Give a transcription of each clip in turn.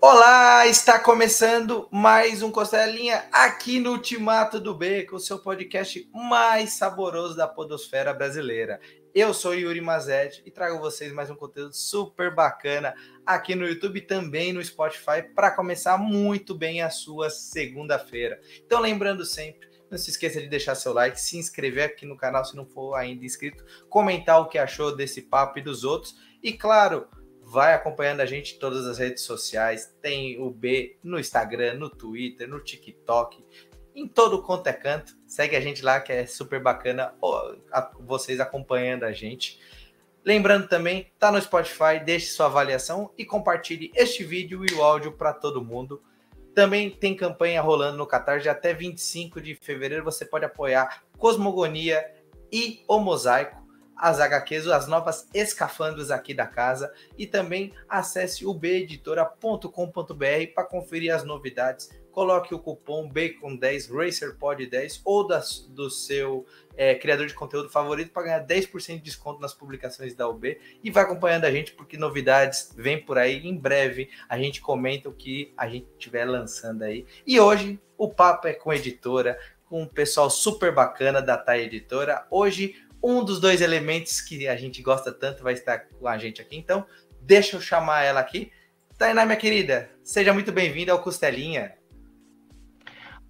Olá, está começando mais um Costelinha aqui no Ultimato do B, com o seu podcast mais saboroso da podosfera brasileira. Eu sou Yuri Mazet e trago vocês mais um conteúdo super bacana aqui no YouTube e também no Spotify para começar muito bem a sua segunda-feira. Então, lembrando sempre, não se esqueça de deixar seu like, se inscrever aqui no canal se não for ainda inscrito, comentar o que achou desse papo e dos outros e, claro, vai acompanhando a gente em todas as redes sociais. Tem o B no Instagram, no Twitter, no TikTok, em todo quanto é canto. Segue a gente lá que é super bacana vocês acompanhando a gente. Lembrando também, tá no Spotify, deixe sua avaliação e compartilhe este vídeo e o áudio para todo mundo. Também tem campanha rolando no Catarse até 25 de fevereiro. Você pode apoiar Cosmogonia e o Mosaico as HQs, as novas escafandros aqui da casa e também acesse o beditora.com.br para conferir as novidades. Coloque o cupom BACON10 RacerPod10 ou das, do seu é, criador de conteúdo favorito para ganhar 10% de desconto nas publicações da UB e vai acompanhando a gente porque novidades vêm por aí. Em breve a gente comenta o que a gente estiver lançando aí. E hoje o papo é com editora, com um pessoal super bacana da Thay Editora. Hoje um dos dois elementos que a gente gosta tanto vai estar com a gente aqui. Então, deixa eu chamar ela aqui. Tainá, minha querida, seja muito bem-vinda ao Costelinha.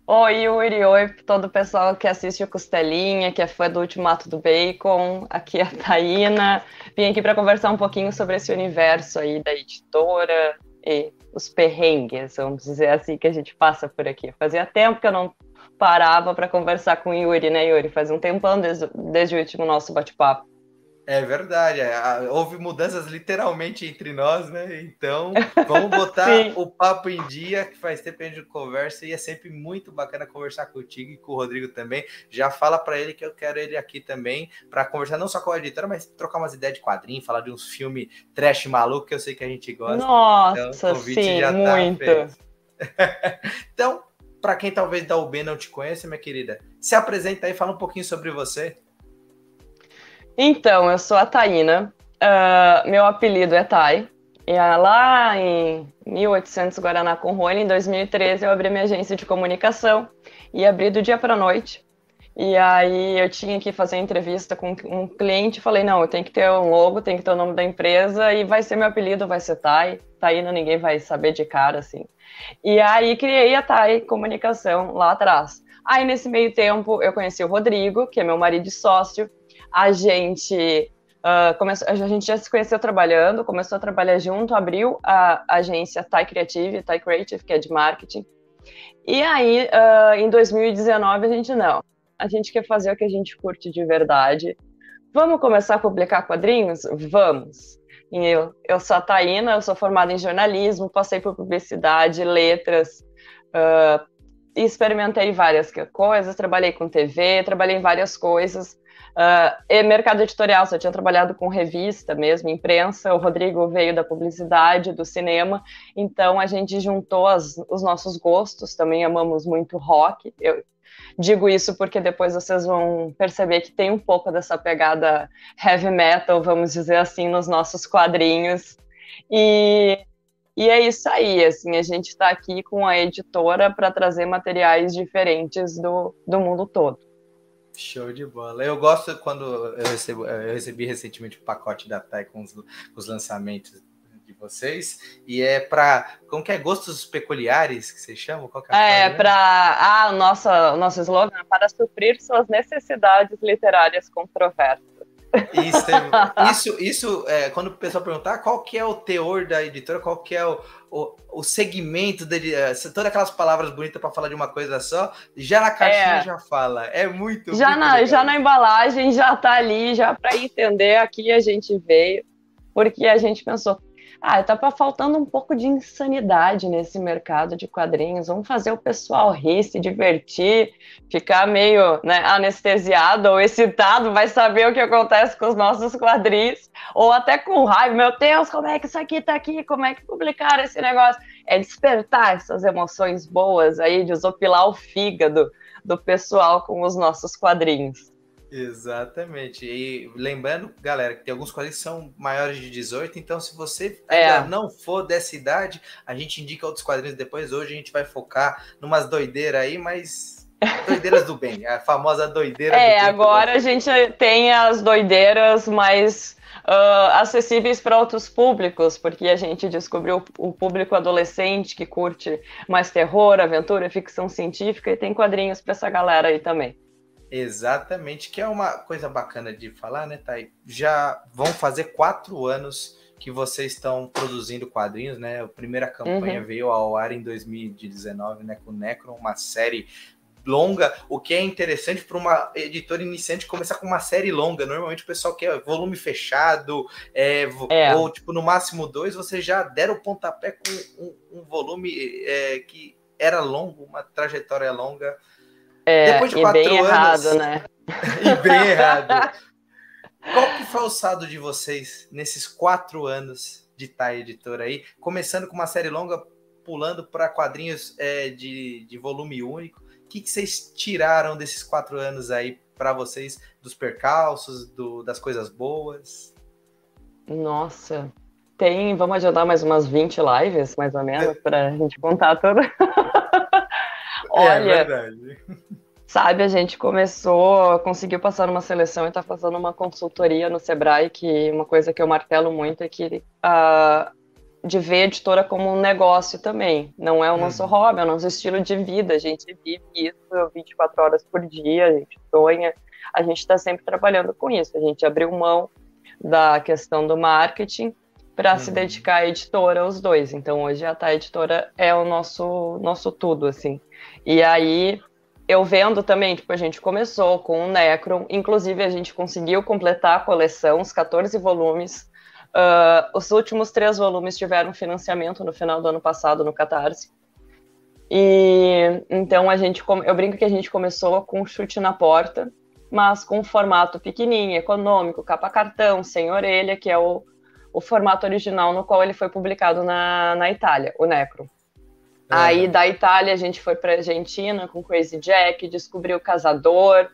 Oi, Yuri, oi todo o pessoal que assiste o Costelinha, que é fã do Ultimato do Bacon. Aqui é a Taína. Vim aqui para conversar um pouquinho sobre esse universo aí da editora e os perrengues, vamos dizer assim, que a gente passa por aqui. Fazia tempo que eu não parava para conversar com o Yuri, né, Yuri? Faz um tempão desde, desde o último nosso bate-papo. É verdade, é, houve mudanças literalmente entre nós, né? Então, vamos botar o papo em dia, que faz tempo que a gente conversa e é sempre muito bacana conversar contigo e com o Rodrigo também. Já fala para ele que eu quero ele aqui também para conversar não só com a editora, mas trocar umas ideias de quadrinho, falar de uns filmes trash maluco que eu sei que a gente gosta. Nossa, então, sim, tá muito. então, para quem talvez da UB não te conheça, minha querida, se apresenta aí, fala um pouquinho sobre você. Então, eu sou a Taína, uh, meu apelido é Tai. E uh, lá em 1800 Guaraná com Rony, em 2013, eu abri minha agência de comunicação e abri do dia para noite. E aí eu tinha que fazer entrevista com um cliente, falei, não, eu tenho que ter um logo, tem que ter o nome da empresa e vai ser meu apelido, vai ser Tai. Taína ninguém vai saber de cara, assim. E aí criei a TAI Comunicação lá atrás. Aí nesse meio tempo eu conheci o Rodrigo, que é meu marido e sócio. A gente uh, começou, a gente já se conheceu trabalhando, começou a trabalhar junto, abriu a agência TAI Creative, TAI Creative, que é de marketing. E aí, uh, em 2019, a gente não. A gente quer fazer o que a gente curte de verdade. Vamos começar a publicar quadrinhos? Vamos. Eu, eu sou a Taína, eu sou formada em jornalismo, passei por publicidade, letras, uh, experimentei várias coisas, trabalhei com TV, trabalhei em várias coisas. Uh, e mercado editorial, só tinha trabalhado com revista mesmo, imprensa. O Rodrigo veio da publicidade, do cinema, então a gente juntou as, os nossos gostos. Também amamos muito rock. Eu, Digo isso porque depois vocês vão perceber que tem um pouco dessa pegada heavy metal, vamos dizer assim, nos nossos quadrinhos. E, e é isso aí, assim, a gente está aqui com a editora para trazer materiais diferentes do, do mundo todo. Show de bola. Eu gosto quando eu, recebo, eu recebi recentemente o pacote da TAI com os, os lançamentos vocês. E é para. Como que é? Gostos peculiares que vocês chamam? Qual é, é para. Ah, o nosso, o nosso slogan é para suprir suas necessidades literárias controversas. Isso, isso, isso é, quando o pessoal perguntar qual que é o teor da editora, qual que é o, o, o segmento dele, é, todas aquelas palavras bonitas para falar de uma coisa só, já na caixinha é. já fala. É muito. Já, muito na, já na embalagem já tá ali, já para entender aqui a gente veio, porque a gente pensou, ah, tá faltando um pouco de insanidade nesse mercado de quadrinhos. Vamos fazer o pessoal rir, se divertir, ficar meio né, anestesiado ou excitado, vai saber o que acontece com os nossos quadrinhos, ou até com raiva. Meu Deus, como é que isso aqui tá aqui? Como é que publicaram esse negócio? É despertar essas emoções boas aí, desopilar o fígado do pessoal com os nossos quadrinhos. Exatamente. E lembrando, galera, que tem alguns quadrinhos que são maiores de 18, então se você é. não for dessa idade, a gente indica outros quadrinhos depois. Hoje a gente vai focar numas doideiras aí, mas doideiras do bem, a famosa doideira É, agora a gente tem as doideiras mais uh, acessíveis para outros públicos, porque a gente descobriu o público adolescente que curte mais terror, aventura, ficção científica e tem quadrinhos para essa galera aí também. Exatamente, que é uma coisa bacana de falar, né, Thay? Já vão fazer quatro anos que vocês estão produzindo quadrinhos, né? A primeira campanha uhum. veio ao ar em 2019, né, com Necron, uma série longa, o que é interessante para uma editora iniciante começar com uma série longa. Normalmente o pessoal quer volume fechado, é, é. ou tipo no máximo dois, você já deram o pontapé com um, um volume é, que era longo, uma trajetória longa. É, Depois de quatro bem anos, errado, né? e bem errado. Qual que foi o saldo de vocês nesses quatro anos de TAI Editora aí? Começando com uma série longa, pulando para quadrinhos é, de, de volume único. O que, que vocês tiraram desses quatro anos aí para vocês, dos percalços, do, das coisas boas? Nossa, tem, vamos adiantar mais umas 20 lives, mais ou menos, para a gente contar tudo. Olha, é verdade. Sabe, a gente começou, conseguiu passar numa seleção e está fazendo uma consultoria no Sebrae, que uma coisa que eu martelo muito é que uh, de ver a editora como um negócio também. Não é o nosso uhum. hobby, é o nosso estilo de vida. A gente vive isso 24 horas por dia, a gente sonha, a gente está sempre trabalhando com isso. A gente abriu mão da questão do marketing para uhum. se dedicar à editora, os dois. Então hoje a Tá Editora é o nosso nosso tudo, assim. E aí eu vendo também, tipo, a gente começou com o Necron, inclusive a gente conseguiu completar a coleção, os 14 volumes. Uh, os últimos três volumes tiveram financiamento no final do ano passado no Catarse. E então a gente, eu brinco que a gente começou com um chute na porta, mas com um formato pequenininho, econômico, capa cartão, sem orelha, que é o, o formato original no qual ele foi publicado na, na Itália, o Necro. É. Aí da Itália a gente foi para Argentina com Crazy Jack, descobriu o Casador,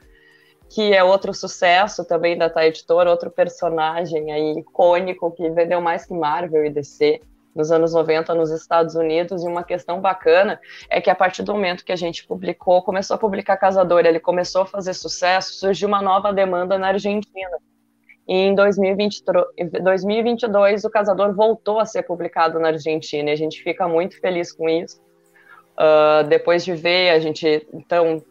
que é outro sucesso também da Tá Editora, outro personagem aí icônico que vendeu mais que Marvel e DC nos anos 90 nos Estados Unidos, e uma questão bacana é que a partir do momento que a gente publicou, começou a publicar Casador, ele começou a fazer sucesso, surgiu uma nova demanda na Argentina. E em 2022, o Casador voltou a ser publicado na Argentina, e a gente fica muito feliz com isso. Uh, depois de ver, a gente então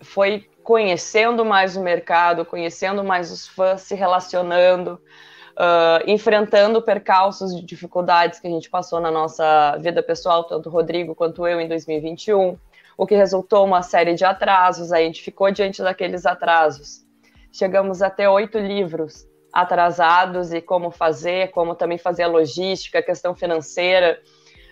foi conhecendo mais o mercado, conhecendo mais os fãs, se relacionando, uh, enfrentando percalços de dificuldades que a gente passou na nossa vida pessoal, tanto o Rodrigo quanto eu em 2021, o que resultou uma série de atrasos, a gente ficou diante daqueles atrasos. Chegamos até oito livros atrasados e como fazer, como também fazer a logística, a questão financeira.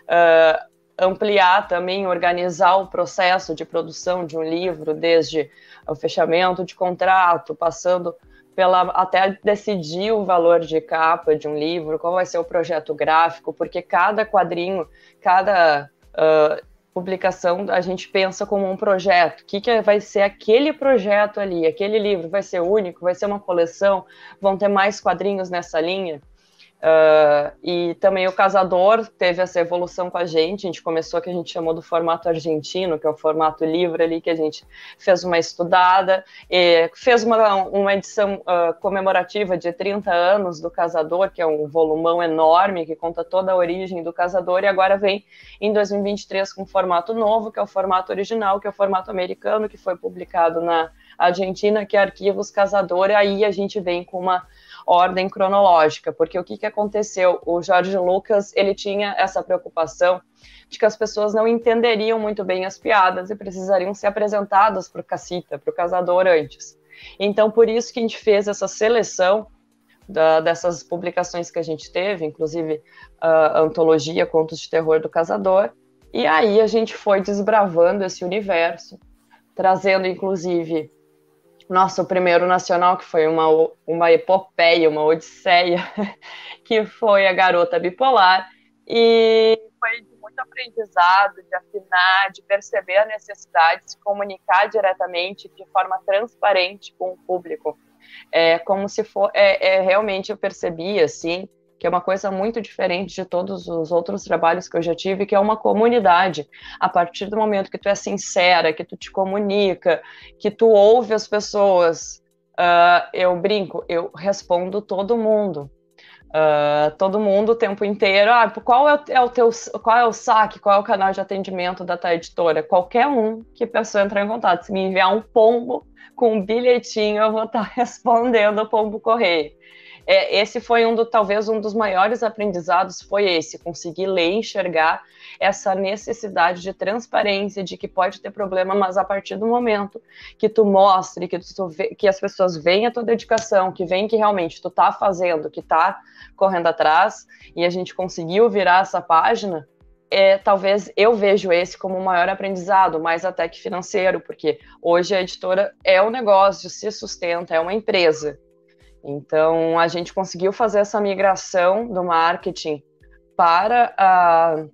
Uh, ampliar também, organizar o processo de produção de um livro, desde o fechamento de contrato, passando pela até decidir o valor de capa de um livro, qual vai ser o projeto gráfico, porque cada quadrinho, cada uh, publicação a gente pensa como um projeto. O que, que vai ser aquele projeto ali? Aquele livro vai ser único? Vai ser uma coleção? Vão ter mais quadrinhos nessa linha? Uh, e também o Casador teve essa evolução com a gente. A gente começou que a gente chamou do formato argentino, que é o formato livre ali, que a gente fez uma estudada, fez uma, uma edição uh, comemorativa de 30 anos do Casador, que é um volumão enorme que conta toda a origem do Casador, e agora vem em 2023 com um formato novo, que é o formato original, que é o formato americano, que foi publicado na Argentina, que é Arquivos Casador, e aí a gente vem com uma ordem cronológica, porque o que, que aconteceu? O Jorge Lucas ele tinha essa preocupação de que as pessoas não entenderiam muito bem as piadas e precisariam ser apresentadas para o cacita, para o casador antes. Então, por isso que a gente fez essa seleção da, dessas publicações que a gente teve, inclusive a antologia Contos de Terror do Casador, e aí a gente foi desbravando esse universo, trazendo inclusive nosso primeiro nacional, que foi uma, uma epopeia, uma odisseia, que foi a Garota Bipolar, e foi de muito aprendizado de afinar, de perceber a necessidade de se comunicar diretamente, de forma transparente com o público. É como se for, é, é realmente eu percebi assim que é uma coisa muito diferente de todos os outros trabalhos que eu já tive, que é uma comunidade. A partir do momento que tu é sincera, que tu te comunica, que tu ouve as pessoas, uh, eu brinco, eu respondo todo mundo. Uh, todo mundo o tempo inteiro. Ah, qual é o, é o, teu, qual é o saque, qual é o canal de atendimento da tua editora? Qualquer um que a pessoa entrar em contato, se me enviar um pombo com um bilhetinho, eu vou estar respondendo o pombo correio é, esse foi um do talvez um dos maiores aprendizados foi esse conseguir ler e enxergar essa necessidade de transparência de que pode ter problema mas a partir do momento que tu mostre que tu vê, que as pessoas veem a tua dedicação que veem que realmente tu tá fazendo que tá correndo atrás e a gente conseguiu virar essa página é, talvez eu vejo esse como o maior aprendizado, mais até que financeiro, porque hoje a editora é um negócio, se sustenta, é uma empresa. Então, a gente conseguiu fazer essa migração do marketing para a,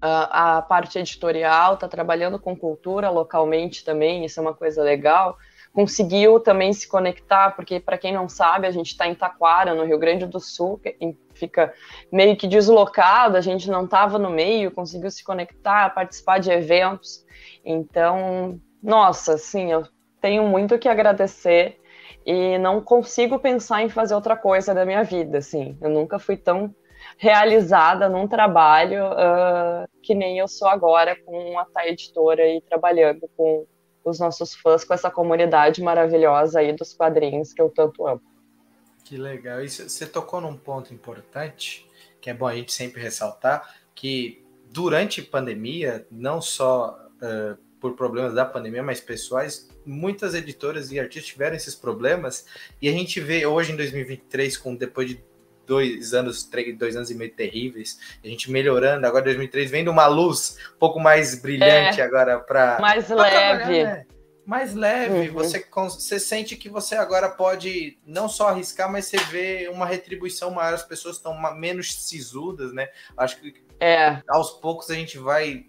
a, a parte editorial, está trabalhando com cultura localmente também, isso é uma coisa legal. Conseguiu também se conectar, porque, para quem não sabe, a gente está em Taquara, no Rio Grande do Sul, fica meio que deslocado, a gente não estava no meio, conseguiu se conectar, participar de eventos. Então, nossa, assim, eu tenho muito que agradecer e não consigo pensar em fazer outra coisa da minha vida, assim. Eu nunca fui tão realizada num trabalho uh, que nem eu sou agora com a Tá Editora e trabalhando com os nossos fãs, com essa comunidade maravilhosa aí dos quadrinhos que eu tanto amo. Que legal. E você tocou num ponto importante, que é bom a gente sempre ressaltar, que durante a pandemia, não só uh, por problemas da pandemia, mas pessoais, muitas editoras e artistas tiveram esses problemas, e a gente vê hoje em 2023, com depois de dois anos, três, dois anos e meio terríveis, a gente melhorando, agora 2003 vendo uma luz um pouco mais brilhante é, agora para mais leve. Né? Mais leve, uhum. você, você sente que você agora pode não só arriscar, mas você vê uma retribuição maior, as pessoas estão menos sisudas, né? Acho que é. aos poucos a gente vai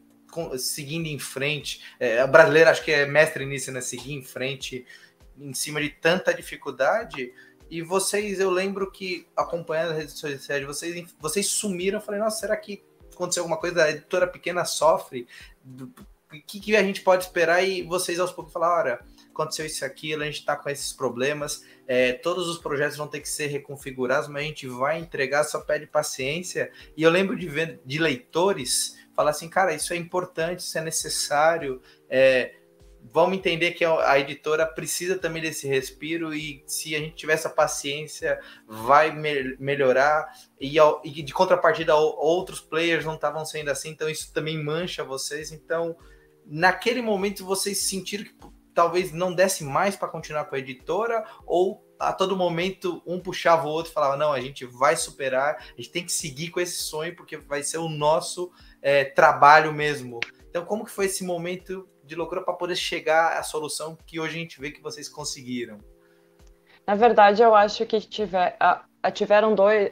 seguindo em frente. É, a brasileira acho que é mestre nisso, né? Seguir em frente em cima de tanta dificuldade. E vocês, eu lembro que acompanhando as redes sociais vocês, vocês sumiram. Eu falei, nossa, será que aconteceu alguma coisa? A editora pequena sofre? O que, que a gente pode esperar? E vocês aos poucos falaram, olha, aconteceu isso aquilo, a gente está com esses problemas, é, todos os projetos vão ter que ser reconfigurados, mas a gente vai entregar, só pede paciência. E eu lembro de, ver, de leitores falar assim, cara, isso é importante, isso é necessário. É, vamos entender que a editora precisa também desse respiro e se a gente tiver essa paciência, vai me melhorar. E, e, de contrapartida, outros players não estavam sendo assim, então isso também mancha vocês. Então, naquele momento, vocês sentiram que talvez não desse mais para continuar com a editora ou a todo momento um puxava o outro falava: não, a gente vai superar, a gente tem que seguir com esse sonho porque vai ser o nosso é, trabalho mesmo. Então, como que foi esse momento de loucura para poder chegar à solução que hoje a gente vê que vocês conseguiram? Na verdade, eu acho que tiver, tiveram dois,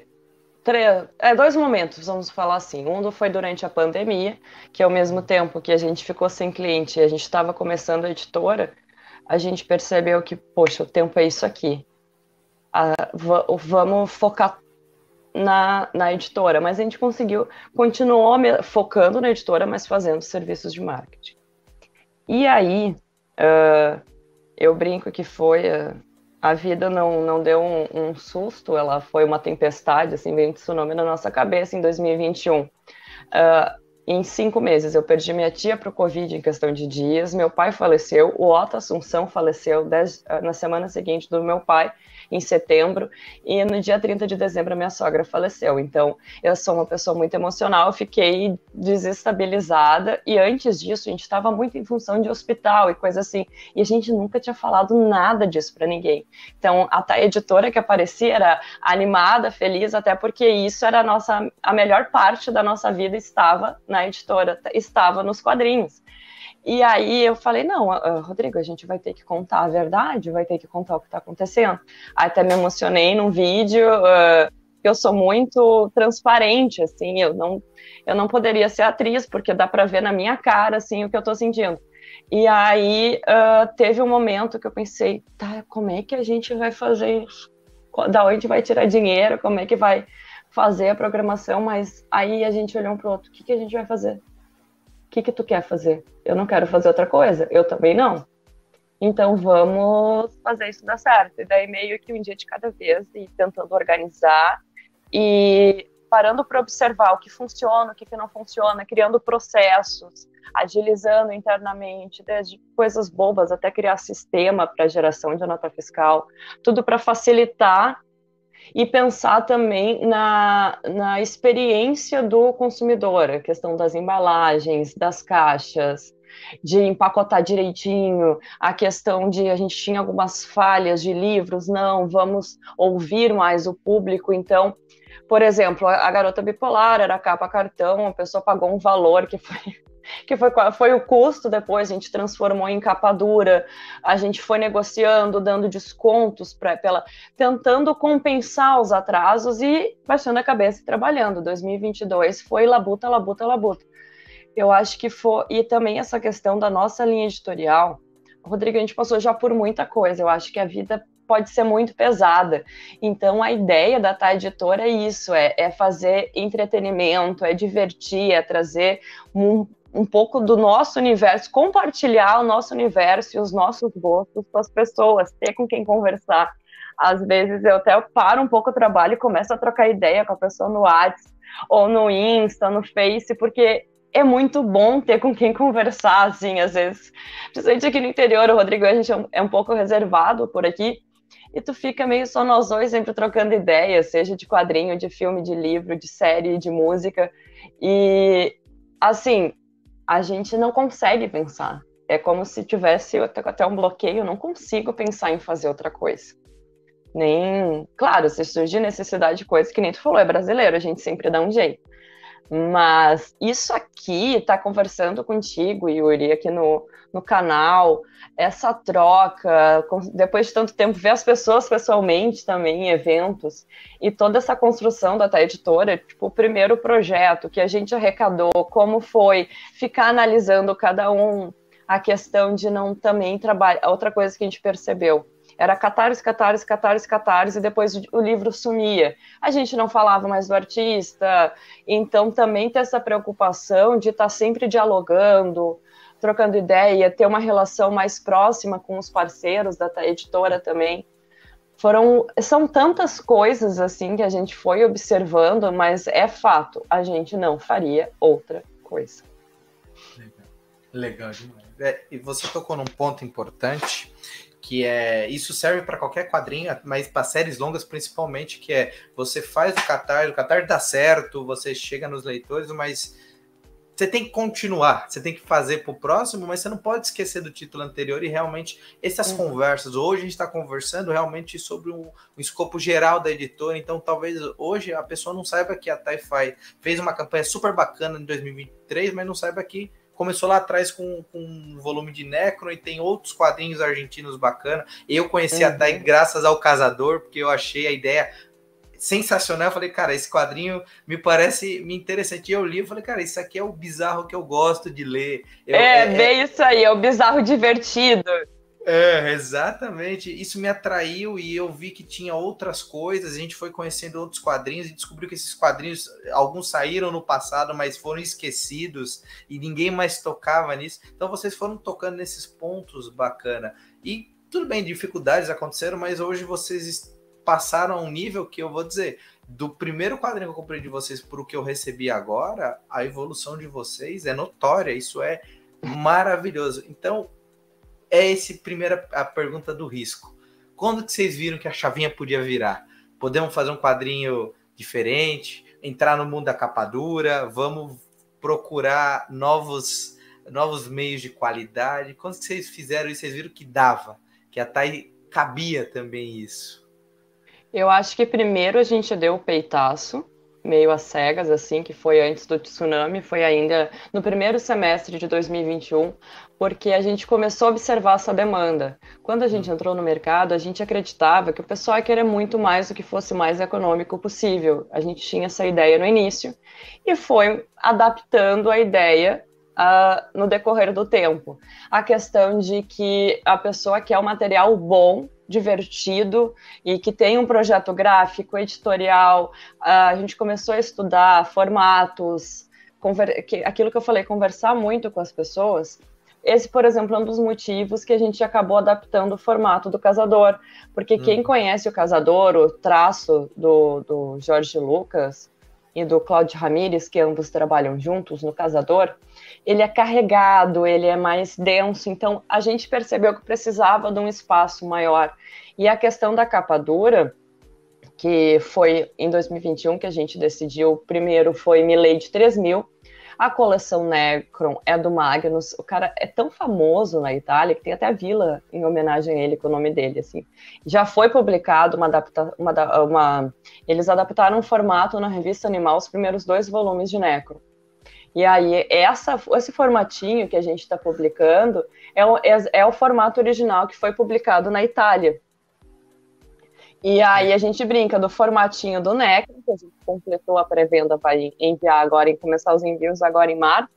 três, é, dois momentos, vamos falar assim. Um foi durante a pandemia, que ao mesmo tempo que a gente ficou sem cliente e a gente estava começando a editora, a gente percebeu que, poxa, o tempo é isso aqui. Vamos focar na, na editora, mas a gente conseguiu, continuou focando na editora, mas fazendo serviços de marketing. E aí, uh, eu brinco que foi. Uh, a vida não, não deu um, um, susto, ela foi uma tempestade, assim, veio um tsunami na nossa cabeça em 2021. Uh, em cinco meses, eu perdi minha tia para o Covid em questão de dias, meu pai faleceu, o Otto Assunção faleceu dez, na semana seguinte do meu pai, em setembro, e no dia 30 de dezembro a minha sogra faleceu. Então, eu sou uma pessoa muito emocional, fiquei desestabilizada, e antes disso, a gente estava muito em função de hospital e coisa assim, e a gente nunca tinha falado nada disso para ninguém. Então, a editora que aparecia era animada, feliz, até porque isso era a nossa a melhor parte da nossa vida estava na editora, estava nos quadrinhos. E aí eu falei, não, uh, Rodrigo, a gente vai ter que contar a verdade, vai ter que contar o que está acontecendo. Até me emocionei num vídeo, uh, eu sou muito transparente, assim, eu não, eu não poderia ser atriz, porque dá para ver na minha cara, assim, o que eu estou sentindo. E aí uh, teve um momento que eu pensei, tá, como é que a gente vai fazer isso? Da onde vai tirar dinheiro? Como é que vai fazer a programação? Mas aí a gente olhou um pro outro, o que, que a gente vai fazer? Que, que tu quer fazer? Eu não quero fazer outra coisa. Eu também não. Então vamos fazer isso dar certo. E daí meio que um dia de cada vez e tentando organizar e parando para observar o que funciona, o que, que não funciona, criando processos, agilizando internamente, desde coisas bobas até criar sistema para geração de nota fiscal, tudo para facilitar e pensar também na, na experiência do consumidor, a questão das embalagens, das caixas, de empacotar direitinho, a questão de a gente tinha algumas falhas de livros, não, vamos ouvir mais o público, então, por exemplo, a garota bipolar era capa cartão, a pessoa pagou um valor que foi que foi, foi o custo depois, a gente transformou em capa dura, a gente foi negociando, dando descontos para pela tentando compensar os atrasos e baixando a cabeça e trabalhando. 2022 foi labuta, labuta, labuta. Eu acho que foi. E também essa questão da nossa linha editorial. Rodrigo, a gente passou já por muita coisa. Eu acho que a vida pode ser muito pesada. Então, a ideia da Tá Editora é isso: é, é fazer entretenimento, é divertir, é trazer um, um pouco do nosso universo, compartilhar o nosso universo e os nossos gostos com as pessoas, ter com quem conversar. Às vezes eu até paro um pouco o trabalho e começo a trocar ideia com a pessoa no WhatsApp ou no Insta, no Face, porque é muito bom ter com quem conversar, assim, às vezes. Principalmente aqui no interior, o Rodrigo, a gente é um, é pouco reservado por aqui, e tu fica meio só nós dois sempre trocando ideias, seja de quadrinho, de filme, de livro, de série, de música. E, assim, a gente não consegue pensar. É como se tivesse até um bloqueio, eu não consigo pensar em fazer outra coisa. Nem. Claro, se surgir necessidade de coisa, que nem tu falou, é brasileiro, a gente sempre dá um jeito. Mas isso aqui, tá conversando contigo, Yuri, aqui no, no canal, essa troca, depois de tanto tempo, ver as pessoas pessoalmente também em eventos, e toda essa construção da Editora, tipo, o primeiro projeto que a gente arrecadou, como foi, ficar analisando cada um, a questão de não também trabalhar. Outra coisa que a gente percebeu, era catarse, catarse, catarse, catarse, e depois o livro sumia. A gente não falava mais do artista, então também ter essa preocupação de estar sempre dialogando, trocando ideia, ter uma relação mais próxima com os parceiros da editora também. Foram, são tantas coisas assim que a gente foi observando, mas é fato, a gente não faria outra coisa. Legal, Legal demais. É, e você tocou num ponto importante que é isso serve para qualquer quadrinho, mas para séries longas principalmente, que é você faz o Catar, o Catar dá certo, você chega nos leitores, mas você tem que continuar, você tem que fazer para o próximo, mas você não pode esquecer do título anterior e realmente essas uhum. conversas. Hoje a gente está conversando realmente sobre um, um, escopo geral da editora, então talvez hoje a pessoa não saiba que a Taifai fez uma campanha super bacana em 2023, mas não saiba que começou lá atrás com, com um volume de Necro e tem outros quadrinhos argentinos bacana. Eu conheci uhum. a Tai graças ao Casador, porque eu achei a ideia sensacional. Eu falei, cara, esse quadrinho me parece me interessante. E eu li, eu falei, cara, isso aqui é o bizarro que eu gosto de ler. Eu, é, é, bem é... isso aí, é o bizarro divertido. É, exatamente. Isso me atraiu e eu vi que tinha outras coisas. A gente foi conhecendo outros quadrinhos e descobriu que esses quadrinhos, alguns saíram no passado, mas foram esquecidos e ninguém mais tocava nisso. Então vocês foram tocando nesses pontos bacana. E tudo bem, dificuldades aconteceram, mas hoje vocês passaram a um nível que eu vou dizer, do primeiro quadrinho que eu comprei de vocês para o que eu recebi agora, a evolução de vocês é notória, isso é maravilhoso. Então, é esse primeira a pergunta do risco. Quando que vocês viram que a chavinha podia virar? Podemos fazer um quadrinho diferente, entrar no mundo da capa dura, vamos procurar novos novos meios de qualidade. Quando vocês fizeram isso, vocês viram que dava, que até cabia também isso. Eu acho que primeiro a gente deu o peitaço meio às cegas, assim, que foi antes do tsunami, foi ainda no primeiro semestre de 2021, porque a gente começou a observar essa demanda. Quando a gente entrou no mercado, a gente acreditava que o pessoal ia querer muito mais do que fosse mais econômico possível. A gente tinha essa ideia no início e foi adaptando a ideia uh, no decorrer do tempo. A questão de que a pessoa quer um material bom divertido e que tem um projeto gráfico, editorial. a gente começou a estudar formatos, aquilo que eu falei, conversar muito com as pessoas. Esse, por exemplo, é um dos motivos que a gente acabou adaptando o formato do Casador, porque hum. quem conhece o Casador, o traço do, do Jorge Lucas e do Claudio Ramírez, que ambos trabalham juntos no Casador, ele é carregado, ele é mais denso, então a gente percebeu que precisava de um espaço maior. E a questão da capa dura, que foi em 2021 que a gente decidiu, primeiro foi Milady 3000, a coleção Necron é do Magnus. O cara é tão famoso na Itália que tem até a vila em homenagem a ele com o nome dele. Assim, já foi publicado uma adaptação, uma, uma, eles adaptaram um formato na revista Animal os primeiros dois volumes de Necron. E aí, essa, esse formatinho que a gente está publicando é o, é, é o formato original que foi publicado na Itália. E aí a gente brinca do formatinho do NEC, que a gente completou a pré-venda, vai enviar agora e começar os envios agora em março.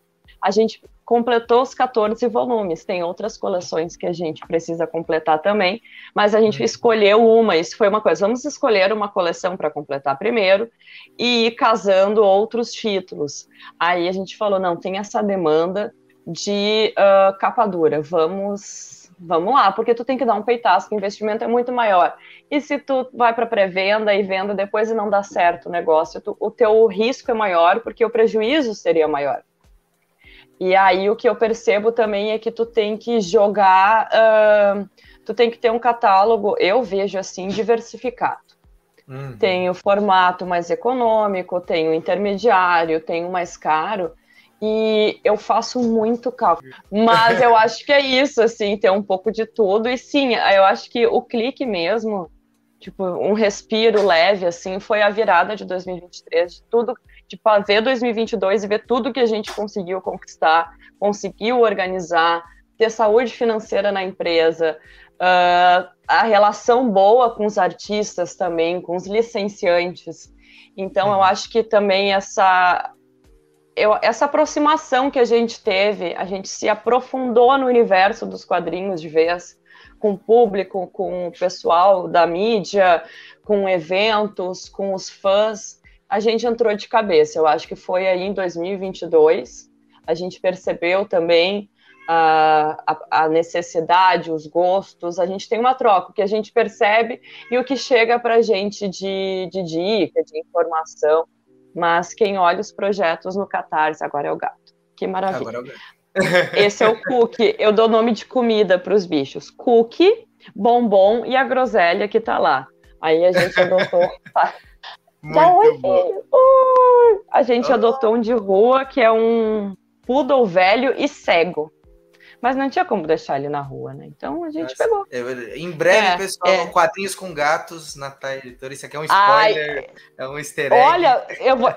A gente completou os 14 volumes. Tem outras coleções que a gente precisa completar também, mas a gente escolheu uma. Isso foi uma coisa. Vamos escolher uma coleção para completar primeiro e ir casando outros títulos. Aí a gente falou: não, tem essa demanda de uh, capa dura. Vamos vamos lá, porque tu tem que dar um peitaço, que o investimento é muito maior. E se tu vai para pré-venda e venda depois e não dá certo o negócio, tu, o teu risco é maior, porque o prejuízo seria maior. E aí o que eu percebo também é que tu tem que jogar, uh, tu tem que ter um catálogo, eu vejo assim, diversificado. Uhum. Tem o formato mais econômico, tem o intermediário, tem o mais caro, e eu faço muito cálculo. Mas eu acho que é isso, assim, ter um pouco de tudo. E sim, eu acho que o clique mesmo, tipo, um respiro leve, assim, foi a virada de 2023, de tudo de fazer 2022 e ver tudo que a gente conseguiu conquistar, conseguiu organizar, ter saúde financeira na empresa, uh, a relação boa com os artistas também, com os licenciantes. Então, eu uhum. acho que também essa, eu, essa aproximação que a gente teve, a gente se aprofundou no universo dos quadrinhos de vez, com o público, com o pessoal da mídia, com eventos, com os fãs a gente entrou de cabeça. Eu acho que foi aí em 2022. A gente percebeu também a, a, a, necessidade, os gostos. A gente tem uma troca, o que a gente percebe e o que chega para a gente de, de dica, de informação. Mas quem olha os projetos no Catarse, agora é o gato. Que maravilha. Agora é o gato. Esse é o cookie. Eu dou nome de comida para os bichos. Cookie, bombom e a groselha que está lá. Aí a gente adotou. Dá oi, filho. Uh! A gente ah. adotou um de rua que é um poodle velho e cego. Mas não tinha como deixar ele na rua, né? Então a gente pegou. em breve, é, pessoal, é. quadrinhos com gatos na Thay Editora. Isso aqui é um spoiler, Ai, é um easter egg. Olha, eu vou,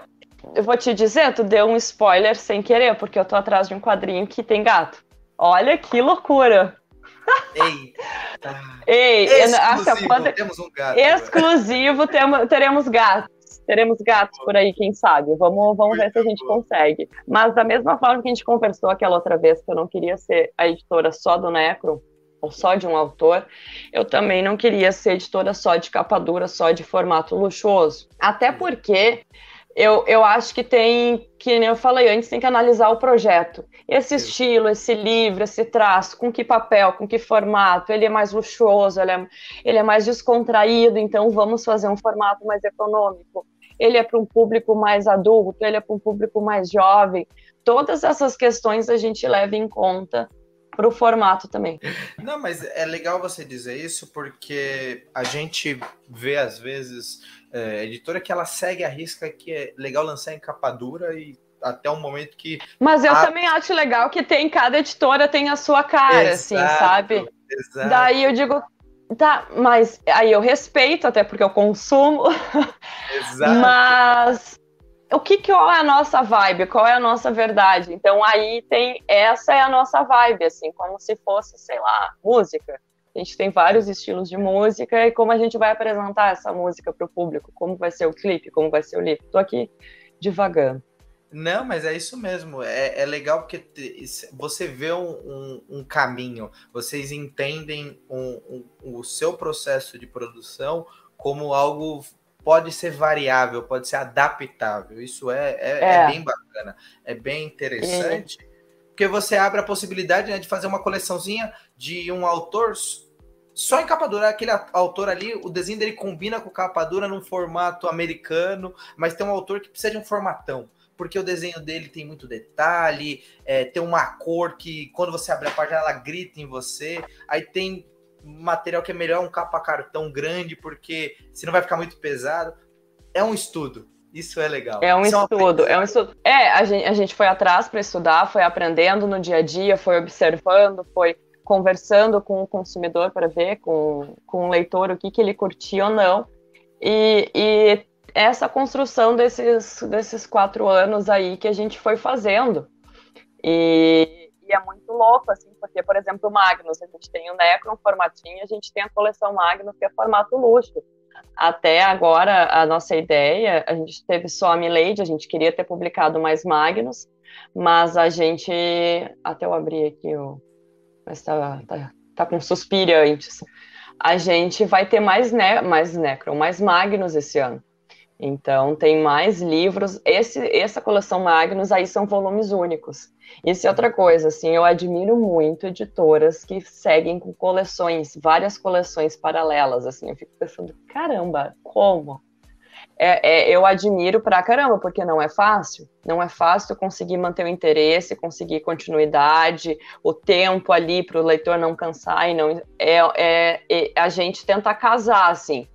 eu vou te dizer, tu deu um spoiler sem querer, porque eu tô atrás de um quadrinho que tem gato. Olha que loucura! Ei, Ei, exclusivo, temos um gato. Exclusivo, temos, teremos gatos. Teremos gatos por aí, quem sabe? Vamos, vamos ver se a gente consegue. Mas da mesma forma que a gente conversou aquela outra vez, que eu não queria ser a editora só do Necro, ou só de um autor, eu também não queria ser editora só de capa dura, só de formato luxuoso. Até porque eu, eu acho que tem, que eu falei antes, tem que analisar o projeto. Esse estilo, esse livro, esse traço, com que papel, com que formato, ele é mais luxuoso, ele é, ele é mais descontraído, então vamos fazer um formato mais econômico ele é para um público mais adulto, ele é para um público mais jovem. Todas essas questões a gente leva em conta para o formato também. Não, mas é legal você dizer isso porque a gente vê às vezes é, editora que ela segue a risca que é legal lançar em capa dura e até um momento que. Mas eu a... também acho legal que tem cada editora tem a sua cara, assim, exato, assim, sabe? Exato. Daí eu digo, Tá, mas aí eu respeito, até porque eu consumo. Exato. Mas o que, que é a nossa vibe, qual é a nossa verdade. Então aí tem essa é a nossa vibe, assim, como se fosse, sei lá, música. A gente tem vários estilos de música e como a gente vai apresentar essa música para o público, como vai ser o clipe, como vai ser o livro. Estou aqui divagando. Não, mas é isso mesmo. É, é legal porque você vê um, um, um caminho, vocês entendem um, o seu processo de produção como algo pode ser variável, pode ser adaptável. Isso é, é, é. é bem bacana, é bem interessante, porque você abre a possibilidade né, de fazer uma coleçãozinha de um autor só em capa dura. Aquele autor ali, o desenho dele combina com capa dura num formato americano, mas tem um autor que precisa de um formatão porque o desenho dele tem muito detalhe, é, tem uma cor que quando você abre a página ela grita em você. Aí tem material que é melhor um capa cartão grande, porque senão vai ficar muito pesado. É um estudo. Isso é legal. É um Isso estudo, é, é um estudo. É, a gente, a gente foi atrás para estudar, foi aprendendo no dia a dia, foi observando, foi conversando com o consumidor para ver, com, com o leitor, o que, que ele curtia ou não. E, e essa construção desses, desses quatro anos aí que a gente foi fazendo. E e é muito louco, assim, porque, por exemplo, o Magnus, a gente tem o Necron formatinho, a gente tem a coleção Magnus, que é formato luxo. Até agora, a nossa ideia, a gente teve só a Milady, a gente queria ter publicado mais Magnus, mas a gente, até eu abri aqui, o, mas tá, tá, tá com suspiro antes, a gente vai ter mais, ne mais Necron, mais Magnus esse ano. Então, tem mais livros. Esse, essa coleção Magnus aí são volumes únicos. Isso é outra coisa, assim, eu admiro muito editoras que seguem com coleções, várias coleções paralelas, assim, eu fico pensando, caramba, como? É, é, eu admiro pra caramba, porque não é fácil, não é fácil conseguir manter o interesse, conseguir continuidade, o tempo ali para o leitor não cansar e não é, é, é, a gente tenta casar assim.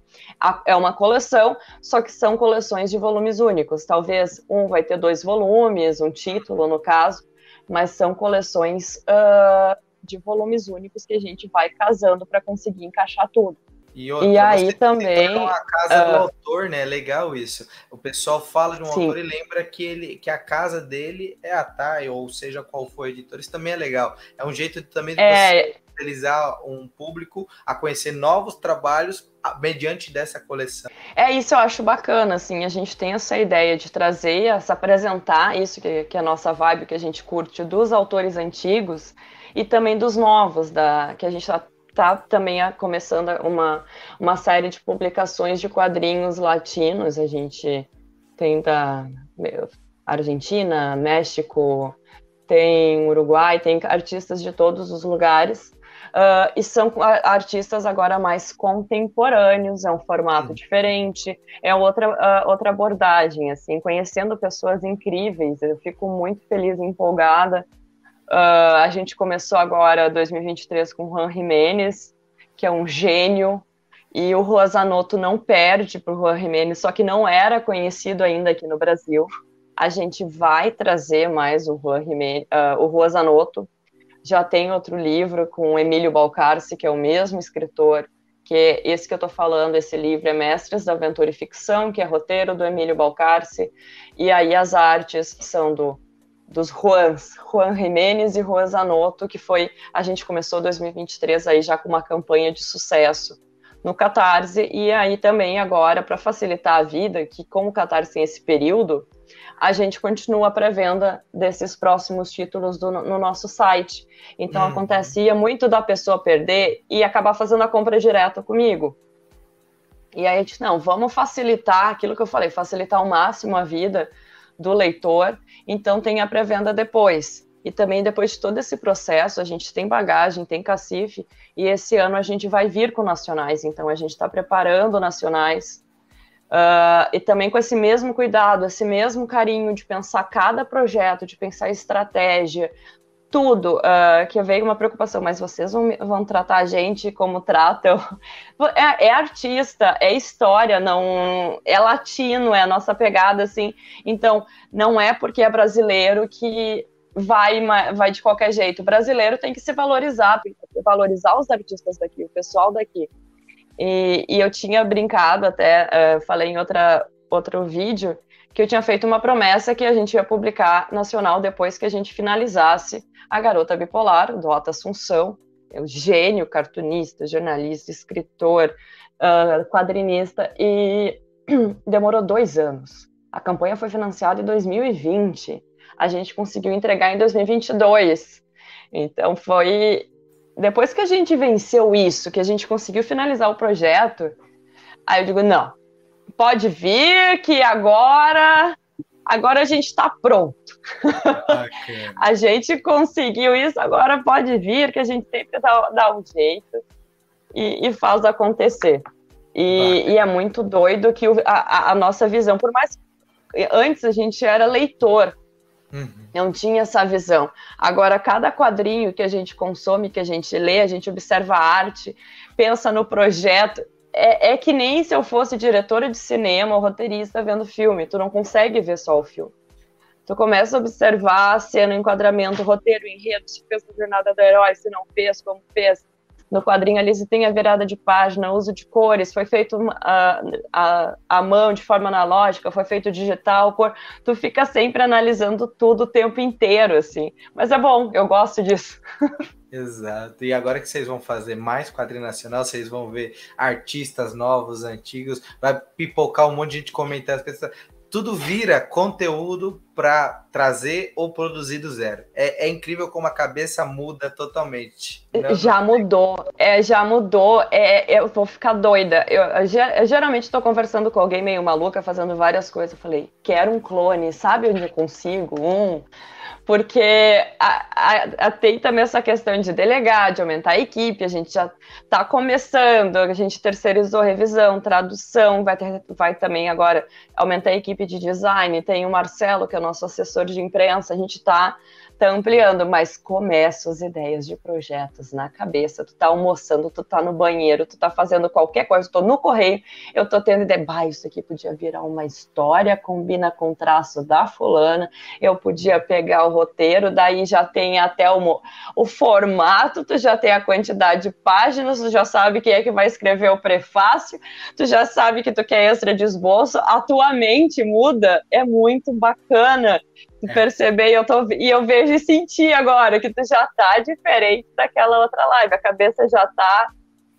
É uma coleção, só que são coleções de volumes únicos. Talvez um vai ter dois volumes, um título no caso, mas são coleções uh, de volumes únicos que a gente vai casando para conseguir encaixar tudo. E, outra, e aí também a casa uh, do autor, né? É legal isso. O pessoal fala de um sim. autor e lembra que ele que a casa dele é a TAI, ou seja, qual for o editor. Isso também é legal. É um jeito também de é... você fidelizar um público a conhecer novos trabalhos mediante dessa coleção. É isso eu acho bacana, assim, a gente tem essa ideia de trazer, essa apresentar isso que, que é a nossa vibe, que a gente curte dos autores antigos e também dos novos, da que a gente está tá também começando uma, uma série de publicações de quadrinhos latinos, a gente tem da Argentina, México, tem Uruguai, tem artistas de todos os lugares Uh, e são artistas agora mais contemporâneos, é um formato uhum. diferente, é outra, uh, outra abordagem, assim, conhecendo pessoas incríveis, eu fico muito feliz e empolgada. Uh, a gente começou agora 2023 com o Juan Jiménez, que é um gênio, e o Juan Zanotto não perde para o Juan Jiménez, só que não era conhecido ainda aqui no Brasil. A gente vai trazer mais o Juan, Jiménez, o Juan Zanotto, já tem outro livro com Emílio Balcarce, que é o mesmo escritor, que é esse que eu estou falando, esse livro é Mestres da Aventura e Ficção, que é roteiro do Emílio Balcarce, e aí as artes são do dos Juans, Juan Jimenez e Juan Zanotto, que foi, a gente começou 2023 aí já com uma campanha de sucesso no Catarse, e aí também agora, para facilitar a vida, que como o Catarse tem esse período, a gente continua a pré-venda desses próximos títulos do, no nosso site. Então, hum. acontecia muito da pessoa perder e acabar fazendo a compra direta comigo. E aí a gente, não, vamos facilitar aquilo que eu falei, facilitar ao máximo a vida do leitor, então tem a pré-venda depois. E também depois de todo esse processo, a gente tem bagagem, tem cacife, e esse ano a gente vai vir com nacionais, então a gente está preparando nacionais Uh, e também com esse mesmo cuidado, esse mesmo carinho de pensar cada projeto, de pensar estratégia, tudo, uh, que veio uma preocupação, mas vocês vão, vão tratar a gente como tratam. É, é, artista, é história, não é latino, é a nossa pegada, assim. Então, não é porque é brasileiro que vai, vai de qualquer jeito. O brasileiro tem que se valorizar, valorizar os artistas daqui, o pessoal daqui. E, e eu tinha brincado até, uh, falei em outra, outro vídeo, que eu tinha feito uma promessa que a gente ia publicar nacional depois que a gente finalizasse A Garota Bipolar, do Otto Assunção, é o gênio cartunista, jornalista, escritor, uh, quadrinista, e demorou dois anos. A campanha foi financiada em 2020, a gente conseguiu entregar em 2022. Então foi depois que a gente venceu isso, que a gente conseguiu finalizar o projeto, aí eu digo não, pode vir que agora agora a gente está pronto. a gente conseguiu isso, agora pode vir, que a gente sempre dá, dá um jeito e, e faz acontecer. E, e, é muito doido que o, a, a, nossa visão, por mais que antes a gente era leitor, uhum. não tinha essa visão. Agora, cada quadrinho que a gente consome, que a gente lê, a gente observa a arte, pensa no projeto é, é que nem se eu fosse diretora de cinema ou roteirista vendo filme. Tu não consegue ver só o filme. Tu começa a observar a cena, o enquadramento, o roteiro, o enredo, se fez a jornada do herói, se não fez, como fez. No quadrinho ali se tem a virada de página, uso de cores, foi feito a, a, a mão de forma analógica, foi feito digital, cor. Tu fica sempre analisando tudo o tempo inteiro, assim. Mas é bom, eu gosto disso. Exato. E agora que vocês vão fazer mais quadrinho nacional, vocês vão ver artistas novos, antigos, vai pipocar um monte de gente comentando as pessoas. Tudo vira conteúdo para trazer ou produzir do zero. É, é, incrível como a cabeça muda totalmente. Né? Já mudou, é, já mudou. É, é eu vou ficar doida. Eu, eu geralmente estou conversando com alguém meio maluca, fazendo várias coisas. Eu falei, quero um clone, sabe onde eu consigo? Um porque a, a, a, tem também essa questão de delegar, de aumentar a equipe, a gente já está começando, a gente terceirizou revisão, tradução, vai, ter, vai também agora aumentar a equipe de design, tem o Marcelo, que é o nosso assessor de imprensa, a gente está tá ampliando, mas começa as ideias de projetos na cabeça. Tu tá almoçando, tu tá no banheiro, tu tá fazendo qualquer coisa, tu tô no correio, eu tô tendo ideia, bah, isso aqui podia virar uma história, combina com traço da fulana, eu podia pegar o roteiro, daí já tem até o, o formato, tu já tem a quantidade de páginas, tu já sabe quem é que vai escrever o prefácio, tu já sabe que tu quer extra de esboço, a tua mente muda, é muito bacana. Perceber, e eu, tô, e eu vejo e sentir agora que tu já tá diferente daquela outra live, a cabeça já tá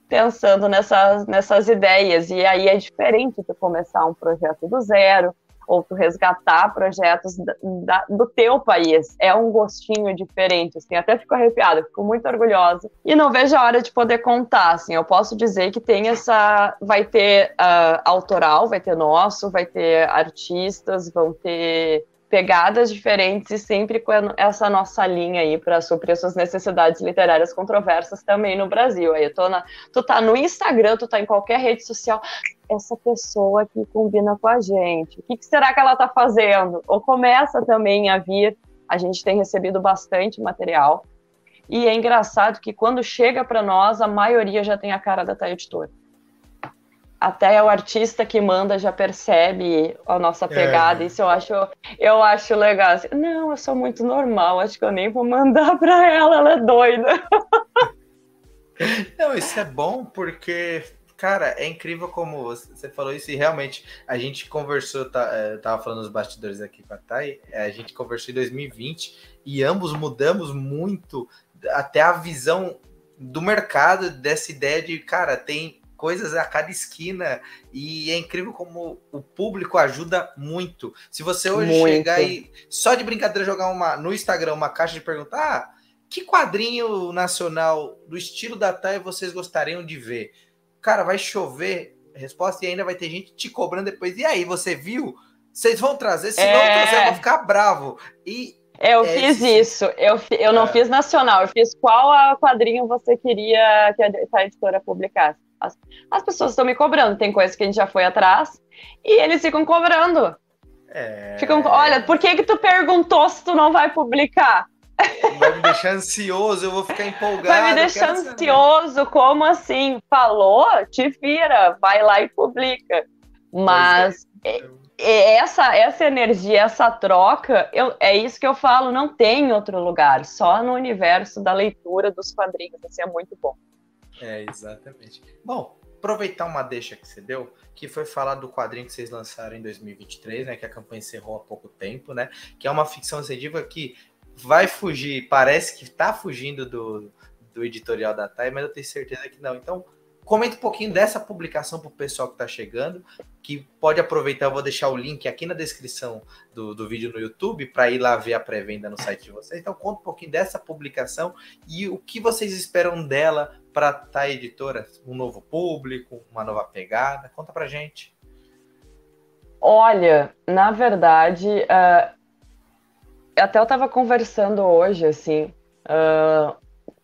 pensando nessas, nessas ideias, e aí é diferente tu começar um projeto do zero, ou tu resgatar projetos da, da, do teu país. É um gostinho diferente, assim, até fico arrepiada, fico muito orgulhosa. E não vejo a hora de poder contar, assim, eu posso dizer que tem essa, vai ter uh, autoral, vai ter nosso, vai ter artistas, vão ter pegadas diferentes e sempre com essa nossa linha aí para suprir suas necessidades literárias controversas também no Brasil. Aí eu na, tu tá no Instagram, tu tá em qualquer rede social, essa pessoa que combina com a gente. O que, que será que ela tá fazendo? Ou começa também a vir, a gente tem recebido bastante material. E é engraçado que quando chega para nós, a maioria já tem a cara da Thay Editora até o artista que manda já percebe a nossa pegada. É. Isso eu acho, eu acho legal. Assim, não, eu sou muito normal, acho que eu nem vou mandar para ela, ela é doida. Não, isso é bom porque, cara, é incrível como você falou isso e realmente a gente conversou, tá, é, tava falando nos bastidores aqui com a Thay, é, a gente conversou em 2020 e ambos mudamos muito até a visão do mercado dessa ideia de, cara, tem coisas a cada esquina e é incrível como o público ajuda muito. Se você hoje muito. chegar e só de brincadeira jogar uma no Instagram uma caixa de perguntar, ah, que quadrinho nacional do estilo da Thay vocês gostariam de ver? Cara, vai chover resposta e ainda vai ter gente te cobrando depois. E aí, você viu? Vocês vão trazer, se é... não trazer, eu vou ficar bravo. E eu é fiz isso. Eu, eu não é. fiz nacional, eu fiz qual quadrinho você queria que a editora publicasse. As, as pessoas estão me cobrando, tem coisas que a gente já foi atrás e eles ficam cobrando. É... Ficam, olha, por que que tu perguntou se tu não vai publicar? Vai me deixar ansioso, eu vou ficar empolgado. Vai me deixar ansioso, saber. como assim? Falou? Te vira, vai lá e publica. Mas é. essa, essa energia, essa troca, eu, é isso que eu falo, não tem em outro lugar, só no universo da leitura dos quadrinhos, assim, é muito bom. É, exatamente. Bom, aproveitar uma deixa que você deu, que foi falar do quadrinho que vocês lançaram em 2023, né? Que a campanha encerrou há pouco tempo, né? Que é uma ficção científica que vai fugir, parece que está fugindo do, do editorial da TAI, mas eu tenho certeza que não. Então, comenta um pouquinho dessa publicação para o pessoal que está chegando, que pode aproveitar, eu vou deixar o link aqui na descrição do, do vídeo no YouTube para ir lá ver a pré-venda no site de vocês. Então conta um pouquinho dessa publicação e o que vocês esperam dela para a tá editora, um novo público, uma nova pegada. Conta para gente. Olha, na verdade, uh, até eu estava conversando hoje, assim, uh,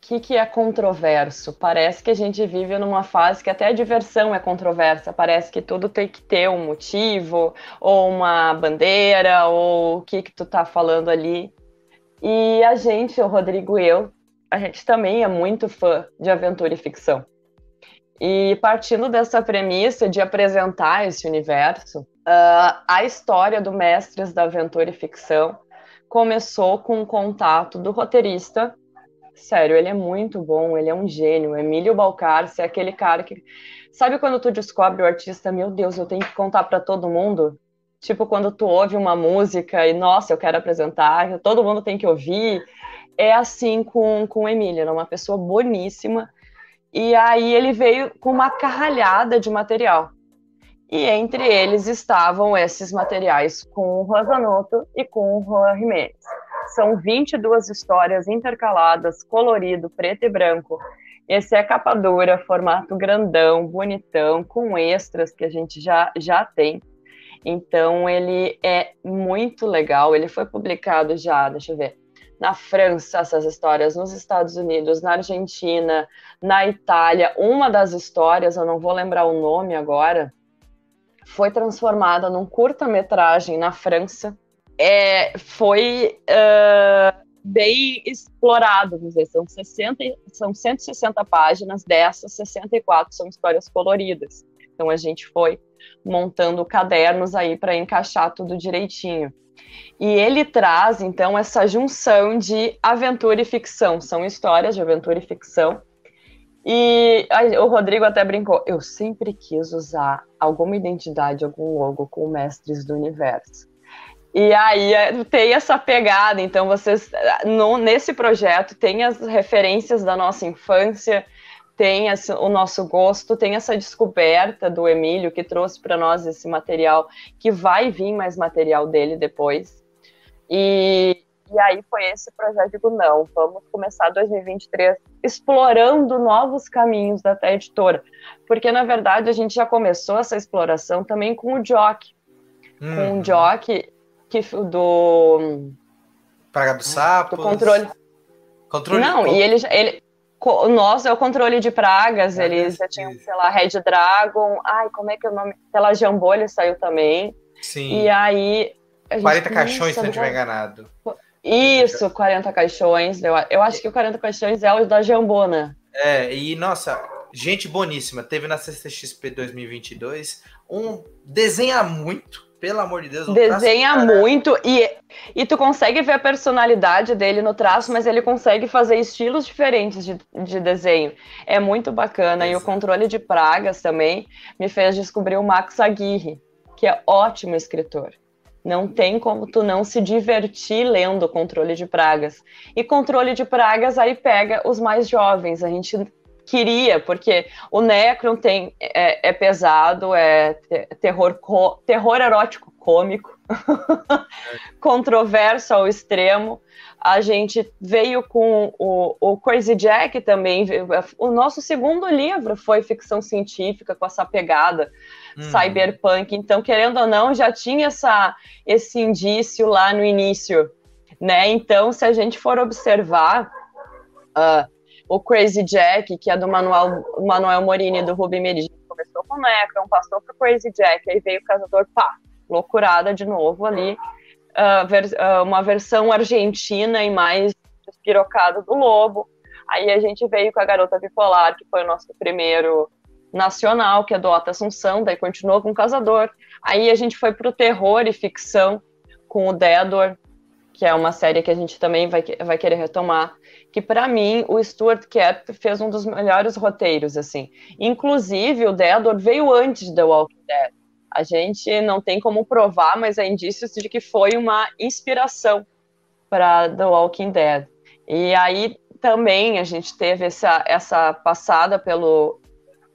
que, que é controverso? Parece que a gente vive numa fase que até a diversão é controversa. Parece que tudo tem que ter um motivo, ou uma bandeira, ou o que, que tu tá falando ali. E a gente, o Rodrigo e eu, a gente também é muito fã de aventura e ficção. E partindo dessa premissa de apresentar esse universo, uh, a história do Mestres da Aventura e Ficção começou com o contato do roteirista Sério, ele é muito bom, ele é um gênio. Emílio Balcarce é aquele cara que. Sabe quando tu descobre o artista, meu Deus, eu tenho que contar para todo mundo? Tipo, quando tu ouve uma música e, nossa, eu quero apresentar, todo mundo tem que ouvir. É assim com, com o Emílio, é uma pessoa boníssima. E aí ele veio com uma carralhada de material. E entre eles estavam esses materiais com o Rosanoto e com o Juan Jiménez. São 22 histórias intercaladas, colorido, preto e branco. Esse é capa dura, formato grandão, bonitão, com extras que a gente já, já tem. Então ele é muito legal. Ele foi publicado já, deixa eu ver, na França essas histórias, nos Estados Unidos, na Argentina, na Itália. Uma das histórias, eu não vou lembrar o nome agora, foi transformada num curta-metragem na França é, foi uh, bem explorado, vamos dizer, são, 60, são 160 páginas, dessas 64 são histórias coloridas. Então a gente foi montando cadernos aí para encaixar tudo direitinho. E ele traz então essa junção de aventura e ficção, são histórias de aventura e ficção. E o Rodrigo até brincou, eu sempre quis usar alguma identidade, algum logo com mestres do universo. E aí é, tem essa pegada, então vocês no, nesse projeto tem as referências da nossa infância, tem esse, o nosso gosto, tem essa descoberta do Emílio que trouxe para nós esse material, que vai vir mais material dele depois. E, e aí foi esse projeto, digo, não, vamos começar 2023 explorando novos caminhos da Té Editora, porque na verdade a gente já começou essa exploração também com o Jock, hum. com o uhum. Jock que do Praga do Sapo. Do controle. controle Não, e ele ele o nosso é o controle de pragas, ah, eles já tinham, sei lá, Red Dragon, ai, como é que é o nome? Pela Jambolha saiu também. Sim. E aí 40 caixões, se não estiver enganado. Isso, 40 caixões. Eu, eu acho que o 40 caixões é o da Jambona. É, e nossa, gente boníssima. Teve na CCXP 2022 um desenha muito pelo amor de Deus. Desenha muito e, e tu consegue ver a personalidade dele no traço, mas ele consegue fazer estilos diferentes de, de desenho. É muito bacana. E o controle de pragas também me fez descobrir o Max Aguirre, que é ótimo escritor. Não tem como tu não se divertir lendo Controle de Pragas. E Controle de Pragas aí pega os mais jovens. A gente queria, porque o Necron tem, é, é pesado, é terror, terror erótico cômico, controverso ao extremo. A gente veio com o, o Crazy Jack também. O nosso segundo livro foi ficção científica, com essa pegada hum. cyberpunk. Então, querendo ou não, já tinha essa, esse indício lá no início. Né? Então, se a gente for observar. Uh, o Crazy Jack, que é do Manuel, Manuel Morini, do Ruby Meridi, começou com o Necron, passou pro Crazy Jack, aí veio o Caçador, pá, loucurada de novo ali, uh, ver, uh, uma versão argentina e mais despirocada do Lobo, aí a gente veio com a Garota Bipolar, que foi o nosso primeiro nacional, que é do Otto Assunção, daí continuou com o Caçador, aí a gente foi pro terror e ficção, com o Dedor, que é uma série que a gente também vai, vai querer retomar, que para mim o Stuart Cap fez um dos melhores roteiros, assim. Inclusive, o Deador veio antes de The Walking Dead. A gente não tem como provar, mas há indícios de que foi uma inspiração para The Walking Dead. E aí também a gente teve essa, essa passada pelo,